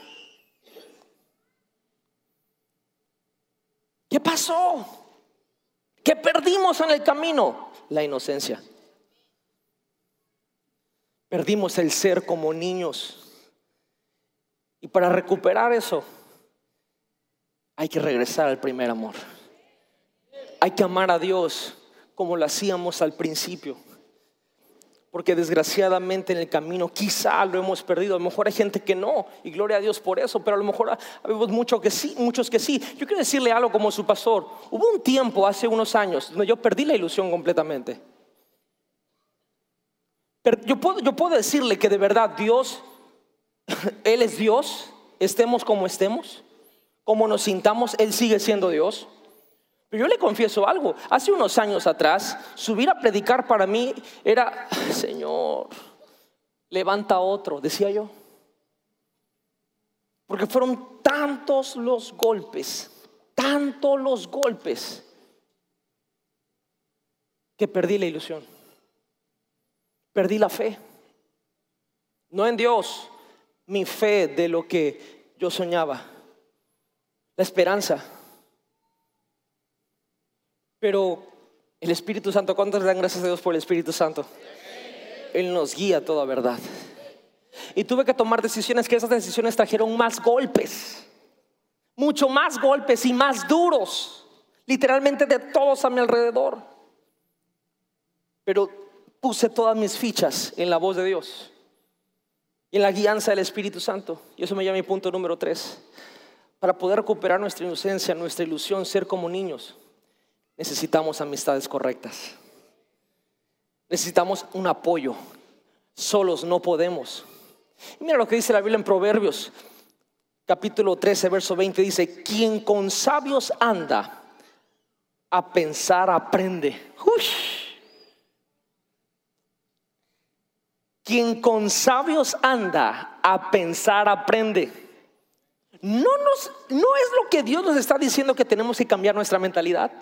¿Qué pasó? ¿Qué perdimos en el camino? La inocencia. Perdimos el ser como niños. Y para recuperar eso, hay que regresar al primer amor. Hay que amar a Dios como lo hacíamos al principio porque desgraciadamente en el camino quizá lo hemos perdido. A lo mejor hay gente que no, y gloria a Dios por eso, pero a lo mejor habemos muchos que sí, muchos que sí. Yo quiero decirle algo como su pastor. Hubo un tiempo hace unos años donde yo perdí la ilusión completamente. Pero yo puedo, yo puedo decirle que de verdad Dios, Él es Dios, estemos como estemos, como nos sintamos, Él sigue siendo Dios. Pero yo le confieso algo, hace unos años atrás, subir a predicar para mí era, Señor, levanta otro, decía yo. Porque fueron tantos los golpes, tantos los golpes, que perdí la ilusión, perdí la fe. No en Dios, mi fe de lo que yo soñaba, la esperanza. Pero el Espíritu Santo, ¿cuántos le dan gracias a Dios por el Espíritu Santo? Él nos guía a toda verdad. Y tuve que tomar decisiones que esas decisiones trajeron más golpes, mucho más golpes y más duros, literalmente de todos a mi alrededor. Pero puse todas mis fichas en la voz de Dios y en la guianza del Espíritu Santo. Y eso me llama mi punto número tres. Para poder recuperar nuestra inocencia, nuestra ilusión, ser como niños necesitamos amistades correctas. Necesitamos un apoyo. Solos no podemos. mira lo que dice la Biblia en Proverbios, capítulo 13, verso 20. Dice, quien con sabios anda, a pensar aprende. Quien con sabios anda, a pensar aprende. No, nos, no es lo que Dios nos está diciendo que tenemos que cambiar nuestra mentalidad.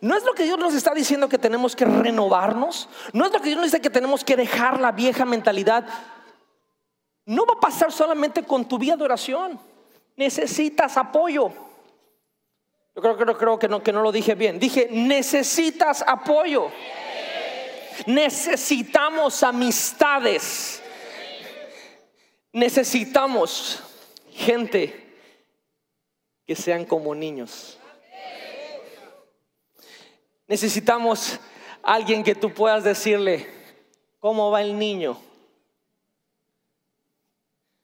¿No es lo que Dios nos está diciendo que tenemos que renovarnos? ¿No es lo que Dios nos dice que tenemos que dejar la vieja mentalidad? No va a pasar solamente con tu vida de oración. Necesitas apoyo. Yo creo, creo, creo que, no, que no lo dije bien. Dije, necesitas apoyo. Necesitamos amistades. Necesitamos gente que sean como niños. Necesitamos alguien que tú puedas decirle, ¿cómo va el niño?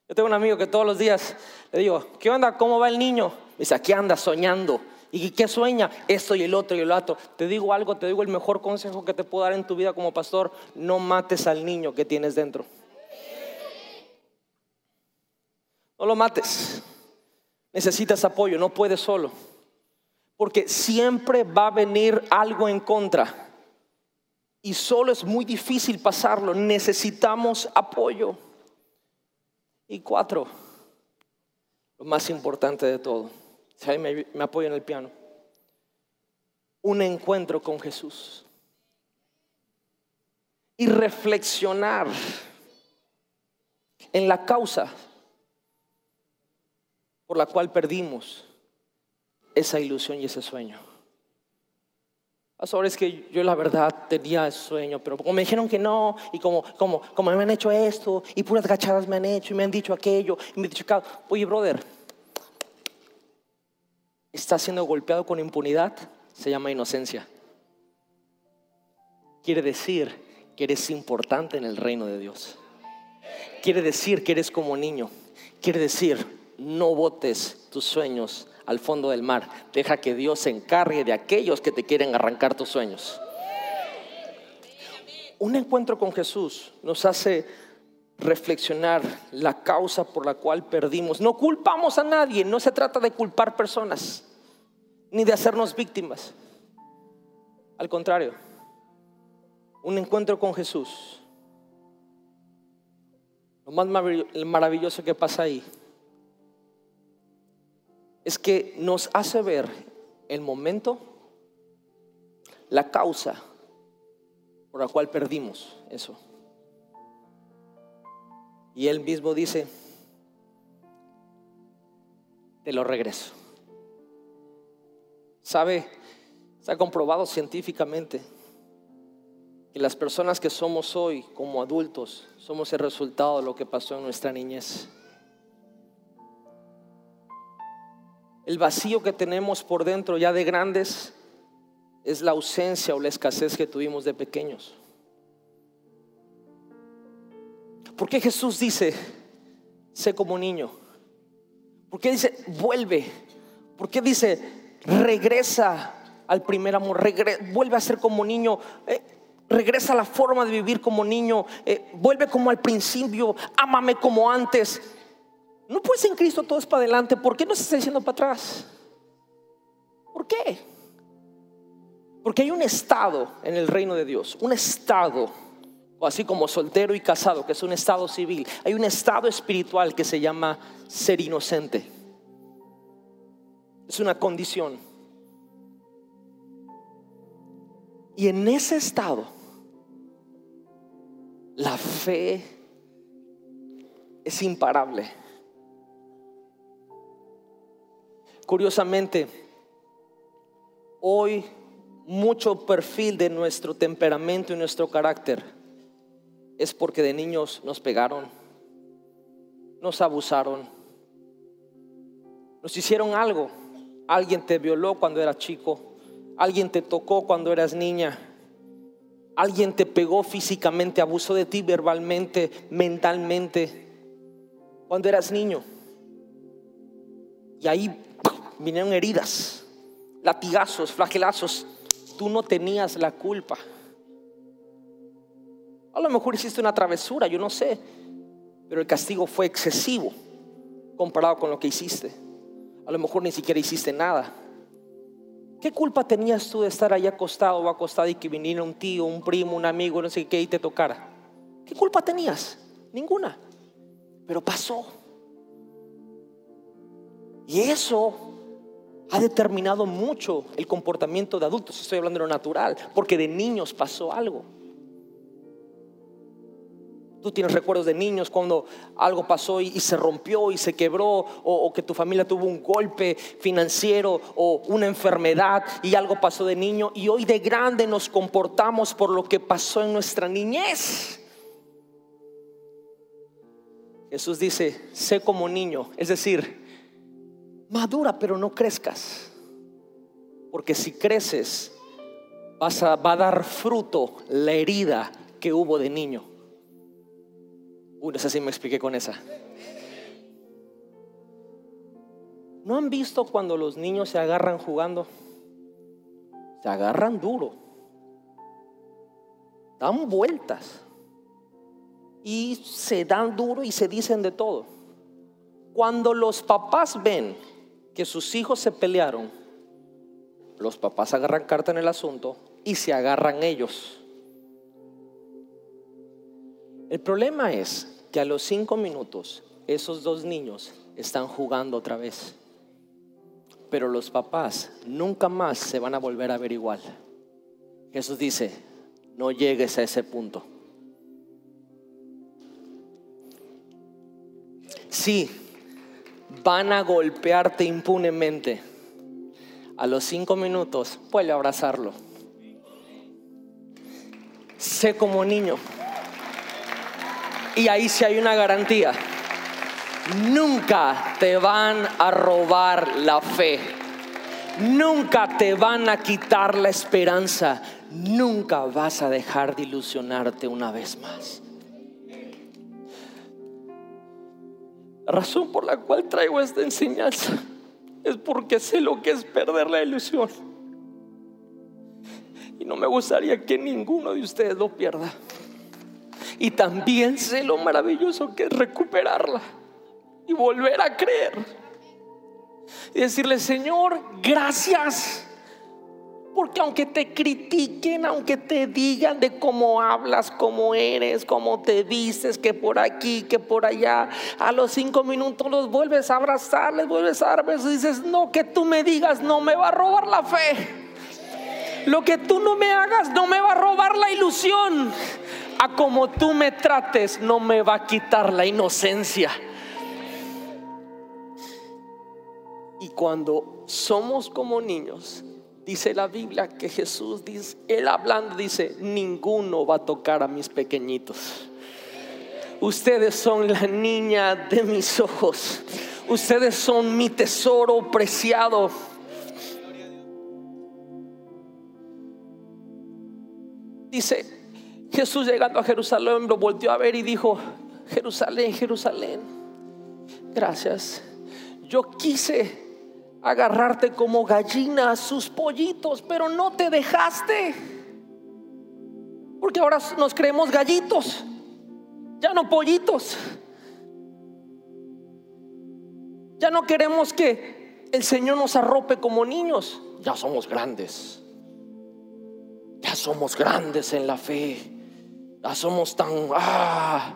Yo tengo un amigo que todos los días le digo, ¿qué onda? ¿Cómo va el niño? Me dice, aquí anda soñando. ¿Y qué sueña? Esto y el otro y el otro. Te digo algo, te digo el mejor consejo que te puedo dar en tu vida como pastor. No mates al niño que tienes dentro. No lo mates. Necesitas apoyo, no puedes solo. Porque siempre va a venir algo en contra. Y solo es muy difícil pasarlo. Necesitamos apoyo. Y cuatro, lo más importante de todo. Si me, me apoyo en el piano. Un encuentro con Jesús. Y reflexionar en la causa por la cual perdimos esa ilusión y ese sueño. Pastor, es que yo la verdad tenía ese sueño, pero como me dijeron que no, y como, como, como me han hecho esto, y puras gachadas me han hecho, y me han dicho aquello, y me han dicho, oye, brother, está siendo golpeado con impunidad, se llama inocencia. quiere decir que eres importante en el reino de Dios. Quiere decir que eres como niño. Quiere decir, no botes tus sueños al fondo del mar. Deja que Dios se encargue de aquellos que te quieren arrancar tus sueños. Un encuentro con Jesús nos hace reflexionar la causa por la cual perdimos. No culpamos a nadie, no se trata de culpar personas, ni de hacernos víctimas. Al contrario, un encuentro con Jesús. Lo más maravilloso que pasa ahí es que nos hace ver el momento, la causa por la cual perdimos eso. Y él mismo dice, te lo regreso. ¿Sabe? Se ha comprobado científicamente que las personas que somos hoy como adultos somos el resultado de lo que pasó en nuestra niñez. El vacío que tenemos por dentro ya de grandes es la ausencia o la escasez que tuvimos de pequeños. ¿Por qué Jesús dice, sé como niño? ¿Por qué dice, vuelve? ¿Por qué dice, regresa al primer amor? vuelve a ser como niño. Eh, regresa a la forma de vivir como niño. Eh, vuelve como al principio. Ámame como antes. No puedes en Cristo todo es para adelante. ¿Por qué no se está diciendo para atrás? ¿Por qué? Porque hay un estado en el reino de Dios, un estado, así como soltero y casado, que es un estado civil. Hay un estado espiritual que se llama ser inocente. Es una condición. Y en ese estado, la fe es imparable. Curiosamente, hoy mucho perfil de nuestro temperamento y nuestro carácter es porque de niños nos pegaron, nos abusaron, nos hicieron algo. Alguien te violó cuando era chico, alguien te tocó cuando eras niña, alguien te pegó físicamente, abusó de ti verbalmente, mentalmente, cuando eras niño. Y ahí vinieron heridas, latigazos, flagelazos. Tú no tenías la culpa. A lo mejor hiciste una travesura, yo no sé, pero el castigo fue excesivo comparado con lo que hiciste. A lo mejor ni siquiera hiciste nada. ¿Qué culpa tenías tú de estar ahí acostado o acostado y que viniera un tío, un primo, un amigo, no sé qué, y te tocara? ¿Qué culpa tenías? Ninguna. Pero pasó. Y eso ha determinado mucho el comportamiento de adultos. Estoy hablando de lo natural, porque de niños pasó algo. Tú tienes recuerdos de niños cuando algo pasó y, se rompió y se quebró, o, que tu familia tuvo un golpe financiero o una enfermedad y algo pasó de niño. Y hoy de grande nos comportamos por lo que pasó en nuestra niñez. Jesús dice, sé como niño, es decir, madura, pero no crezcas. Porque si creces, vas a, va a dar fruto la herida que hubo de niño. Uy, no sé si me expliqué con esa. ¿No han visto cuando los niños se agarran jugando? Se agarran duro. Dan vueltas. Y se dan duro y se dicen de todo. Cuando los papás ven que sus hijos se pelearon, los papás agarran carta en el asunto y se agarran ellos. El problema es que a los cinco minutos esos dos niños están jugando otra vez. Pero los papás nunca más se van a volver a ver igual. Jesús dice, no llegues a ese punto. Sí, van a golpearte impunemente. A los cinco minutos, puede abrazarlo. Sé como niño. Y ahí sí hay una garantía. Nunca te van a robar la fe. nunca te van a quitar la esperanza, nunca vas a dejar de ilusionarte una vez más. Razón por la cual traigo esta enseñanza es porque sé lo que es perder la ilusión. Y no me gustaría que ninguno de ustedes lo pierda. Y también sé lo maravilloso que es recuperarla y volver a creer. Y decirle, Señor, gracias. Porque aunque te critiquen, aunque te digan de cómo hablas, cómo eres, cómo te vistes, que por aquí, que por allá, a los cinco minutos los vuelves a abrazar, les vuelves a dar besos y dices, no, que tú me digas, no me va a robar la fe. Lo que tú no me hagas no me va a robar la ilusión. A como tú me trates no me va a quitar la inocencia. Y cuando somos como niños, dice la Biblia que Jesús dice, él hablando dice, ninguno va a tocar a mis pequeñitos. Ustedes son la niña de mis ojos. Ustedes son mi tesoro preciado. Dice, Jesús llegando a Jerusalén lo volvió a ver y dijo, Jerusalén, Jerusalén, gracias. Yo quise agarrarte como gallina a sus pollitos, pero no te dejaste. Porque ahora nos creemos gallitos, ya no pollitos. Ya no queremos que el Señor nos arrope como niños, ya somos grandes. Ya somos grandes en la fe. Ya somos tan... Ah,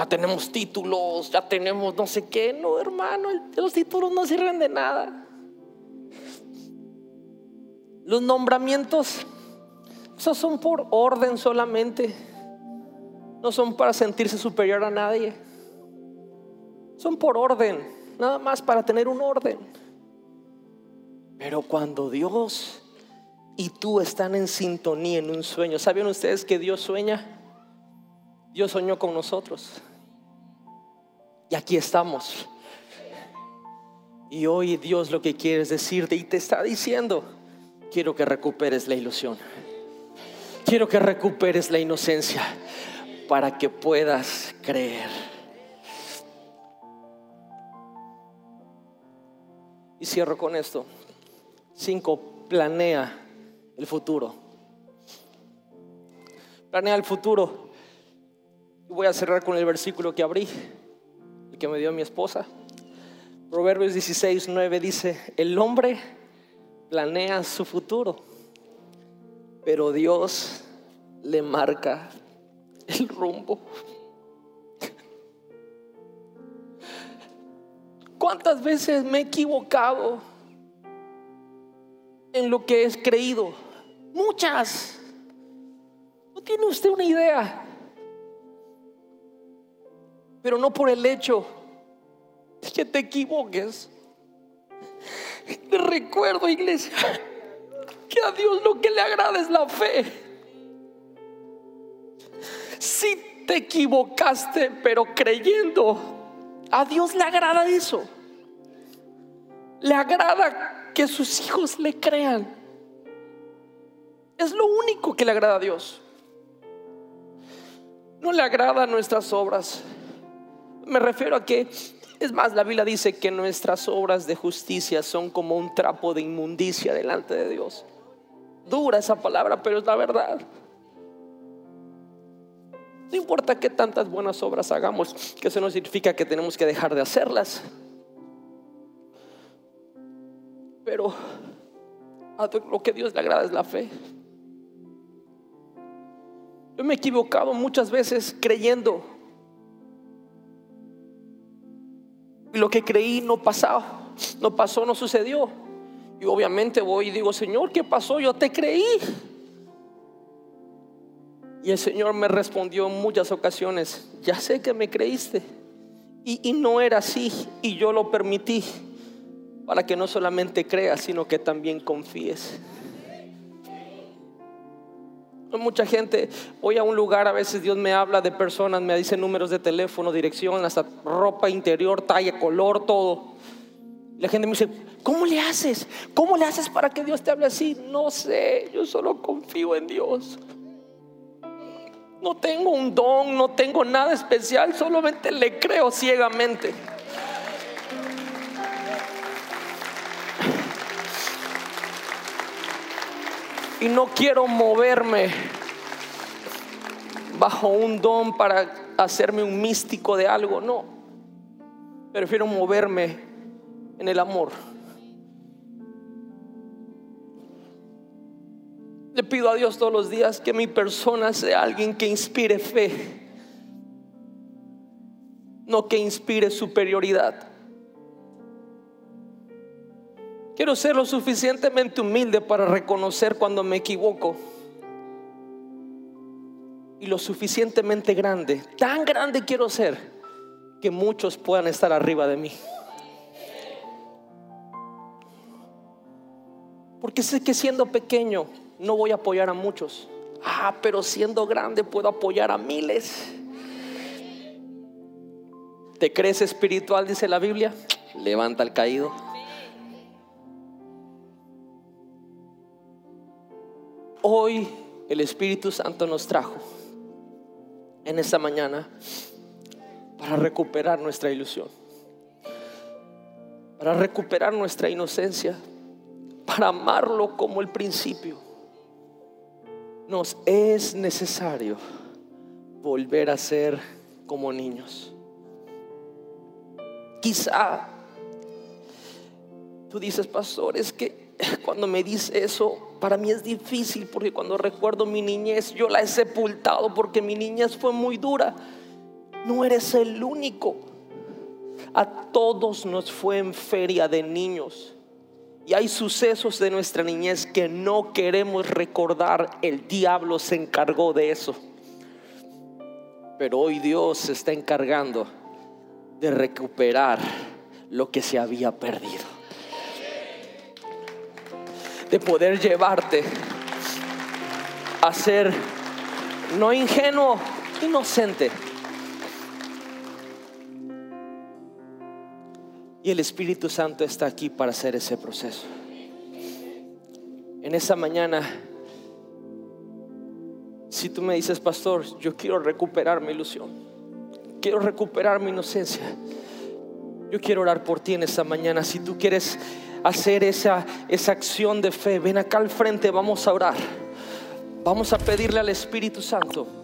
ya tenemos títulos, ya tenemos no sé qué. No, hermano, los títulos no sirven de nada. Los nombramientos, esos son por orden solamente. No son para sentirse superior a nadie. Son por orden, nada más para tener un orden. Pero cuando Dios y tú están en sintonía en un sueño, ¿saben ustedes que Dios sueña? Dios soñó con nosotros. Y aquí estamos. Y hoy Dios lo que quiere es decirte y te está diciendo, quiero que recuperes la ilusión. Quiero que recuperes la inocencia para que puedas creer. Y cierro con esto. Cinco, planea el futuro. Planea el futuro. Voy a cerrar con el versículo que abrí, que me dio mi esposa. Proverbios 16, 9 dice, el hombre planea su futuro, pero Dios le marca el rumbo. ¿Cuántas veces me he equivocado en lo que he creído? Muchas. No tiene usted una idea pero no por el hecho de que te equivoques. Te recuerdo, iglesia, que a Dios lo que le agrada es la fe. Si te equivocaste, pero creyendo, a Dios le agrada eso. Le agrada que sus hijos le crean. Es lo único que le agrada a Dios. No le agrada nuestras obras. Me refiero a que, es más, la Biblia dice que nuestras obras de justicia son como un trapo de inmundicia delante de Dios. Dura esa palabra, pero es la verdad. No importa qué tantas buenas obras hagamos, que eso no significa que tenemos que dejar de hacerlas. Pero a lo que Dios le agrada es la fe. Yo me he equivocado muchas veces creyendo lo que creí no pasó, no pasó, no sucedió. Y obviamente voy y digo, Señor, ¿qué pasó? Yo te creí. Y el Señor me respondió en muchas ocasiones, ya sé que me creíste. Y, y no era así. Y yo lo permití para que no solamente creas, sino que también confíes. Mucha gente, voy a un lugar, a veces Dios me habla de personas, me dice números de teléfono, dirección, hasta ropa interior, talla, color, todo. La gente me dice, ¿cómo le haces? ¿Cómo le haces para que Dios te hable así? No sé, yo solo confío en Dios. No tengo un don, no tengo nada especial, solamente le creo ciegamente. Y no quiero moverme bajo un don para hacerme un místico de algo, no. Prefiero moverme en el amor. Le pido a Dios todos los días que mi persona sea alguien que inspire fe, no que inspire superioridad. Quiero ser lo suficientemente humilde para reconocer cuando me equivoco. Y lo suficientemente grande, tan grande quiero ser, que muchos puedan estar arriba de mí. Porque sé que siendo pequeño no voy a apoyar a muchos. Ah, pero siendo grande puedo apoyar a miles. ¿Te crees espiritual? Dice la Biblia. Levanta al caído. Hoy el Espíritu Santo nos trajo en esta mañana para recuperar nuestra ilusión, para recuperar nuestra inocencia, para amarlo como el principio. Nos es necesario volver a ser como niños. Quizá tú dices, pastor, es que cuando me dice eso, para mí es difícil porque cuando recuerdo mi niñez, yo la he sepultado porque mi niñez fue muy dura. No eres el único. A todos nos fue en feria de niños. Y hay sucesos de nuestra niñez que no queremos recordar. El diablo se encargó de eso. Pero hoy Dios se está encargando de recuperar lo que se había perdido de poder llevarte a ser no ingenuo, inocente. Y el Espíritu Santo está aquí para hacer ese proceso. En esa mañana, si tú me dices, pastor, yo quiero recuperar mi ilusión, quiero recuperar mi inocencia, yo quiero orar por ti en esta mañana. Si tú quieres hacer esa, esa acción de fe, ven acá al frente, vamos a orar. Vamos a pedirle al Espíritu Santo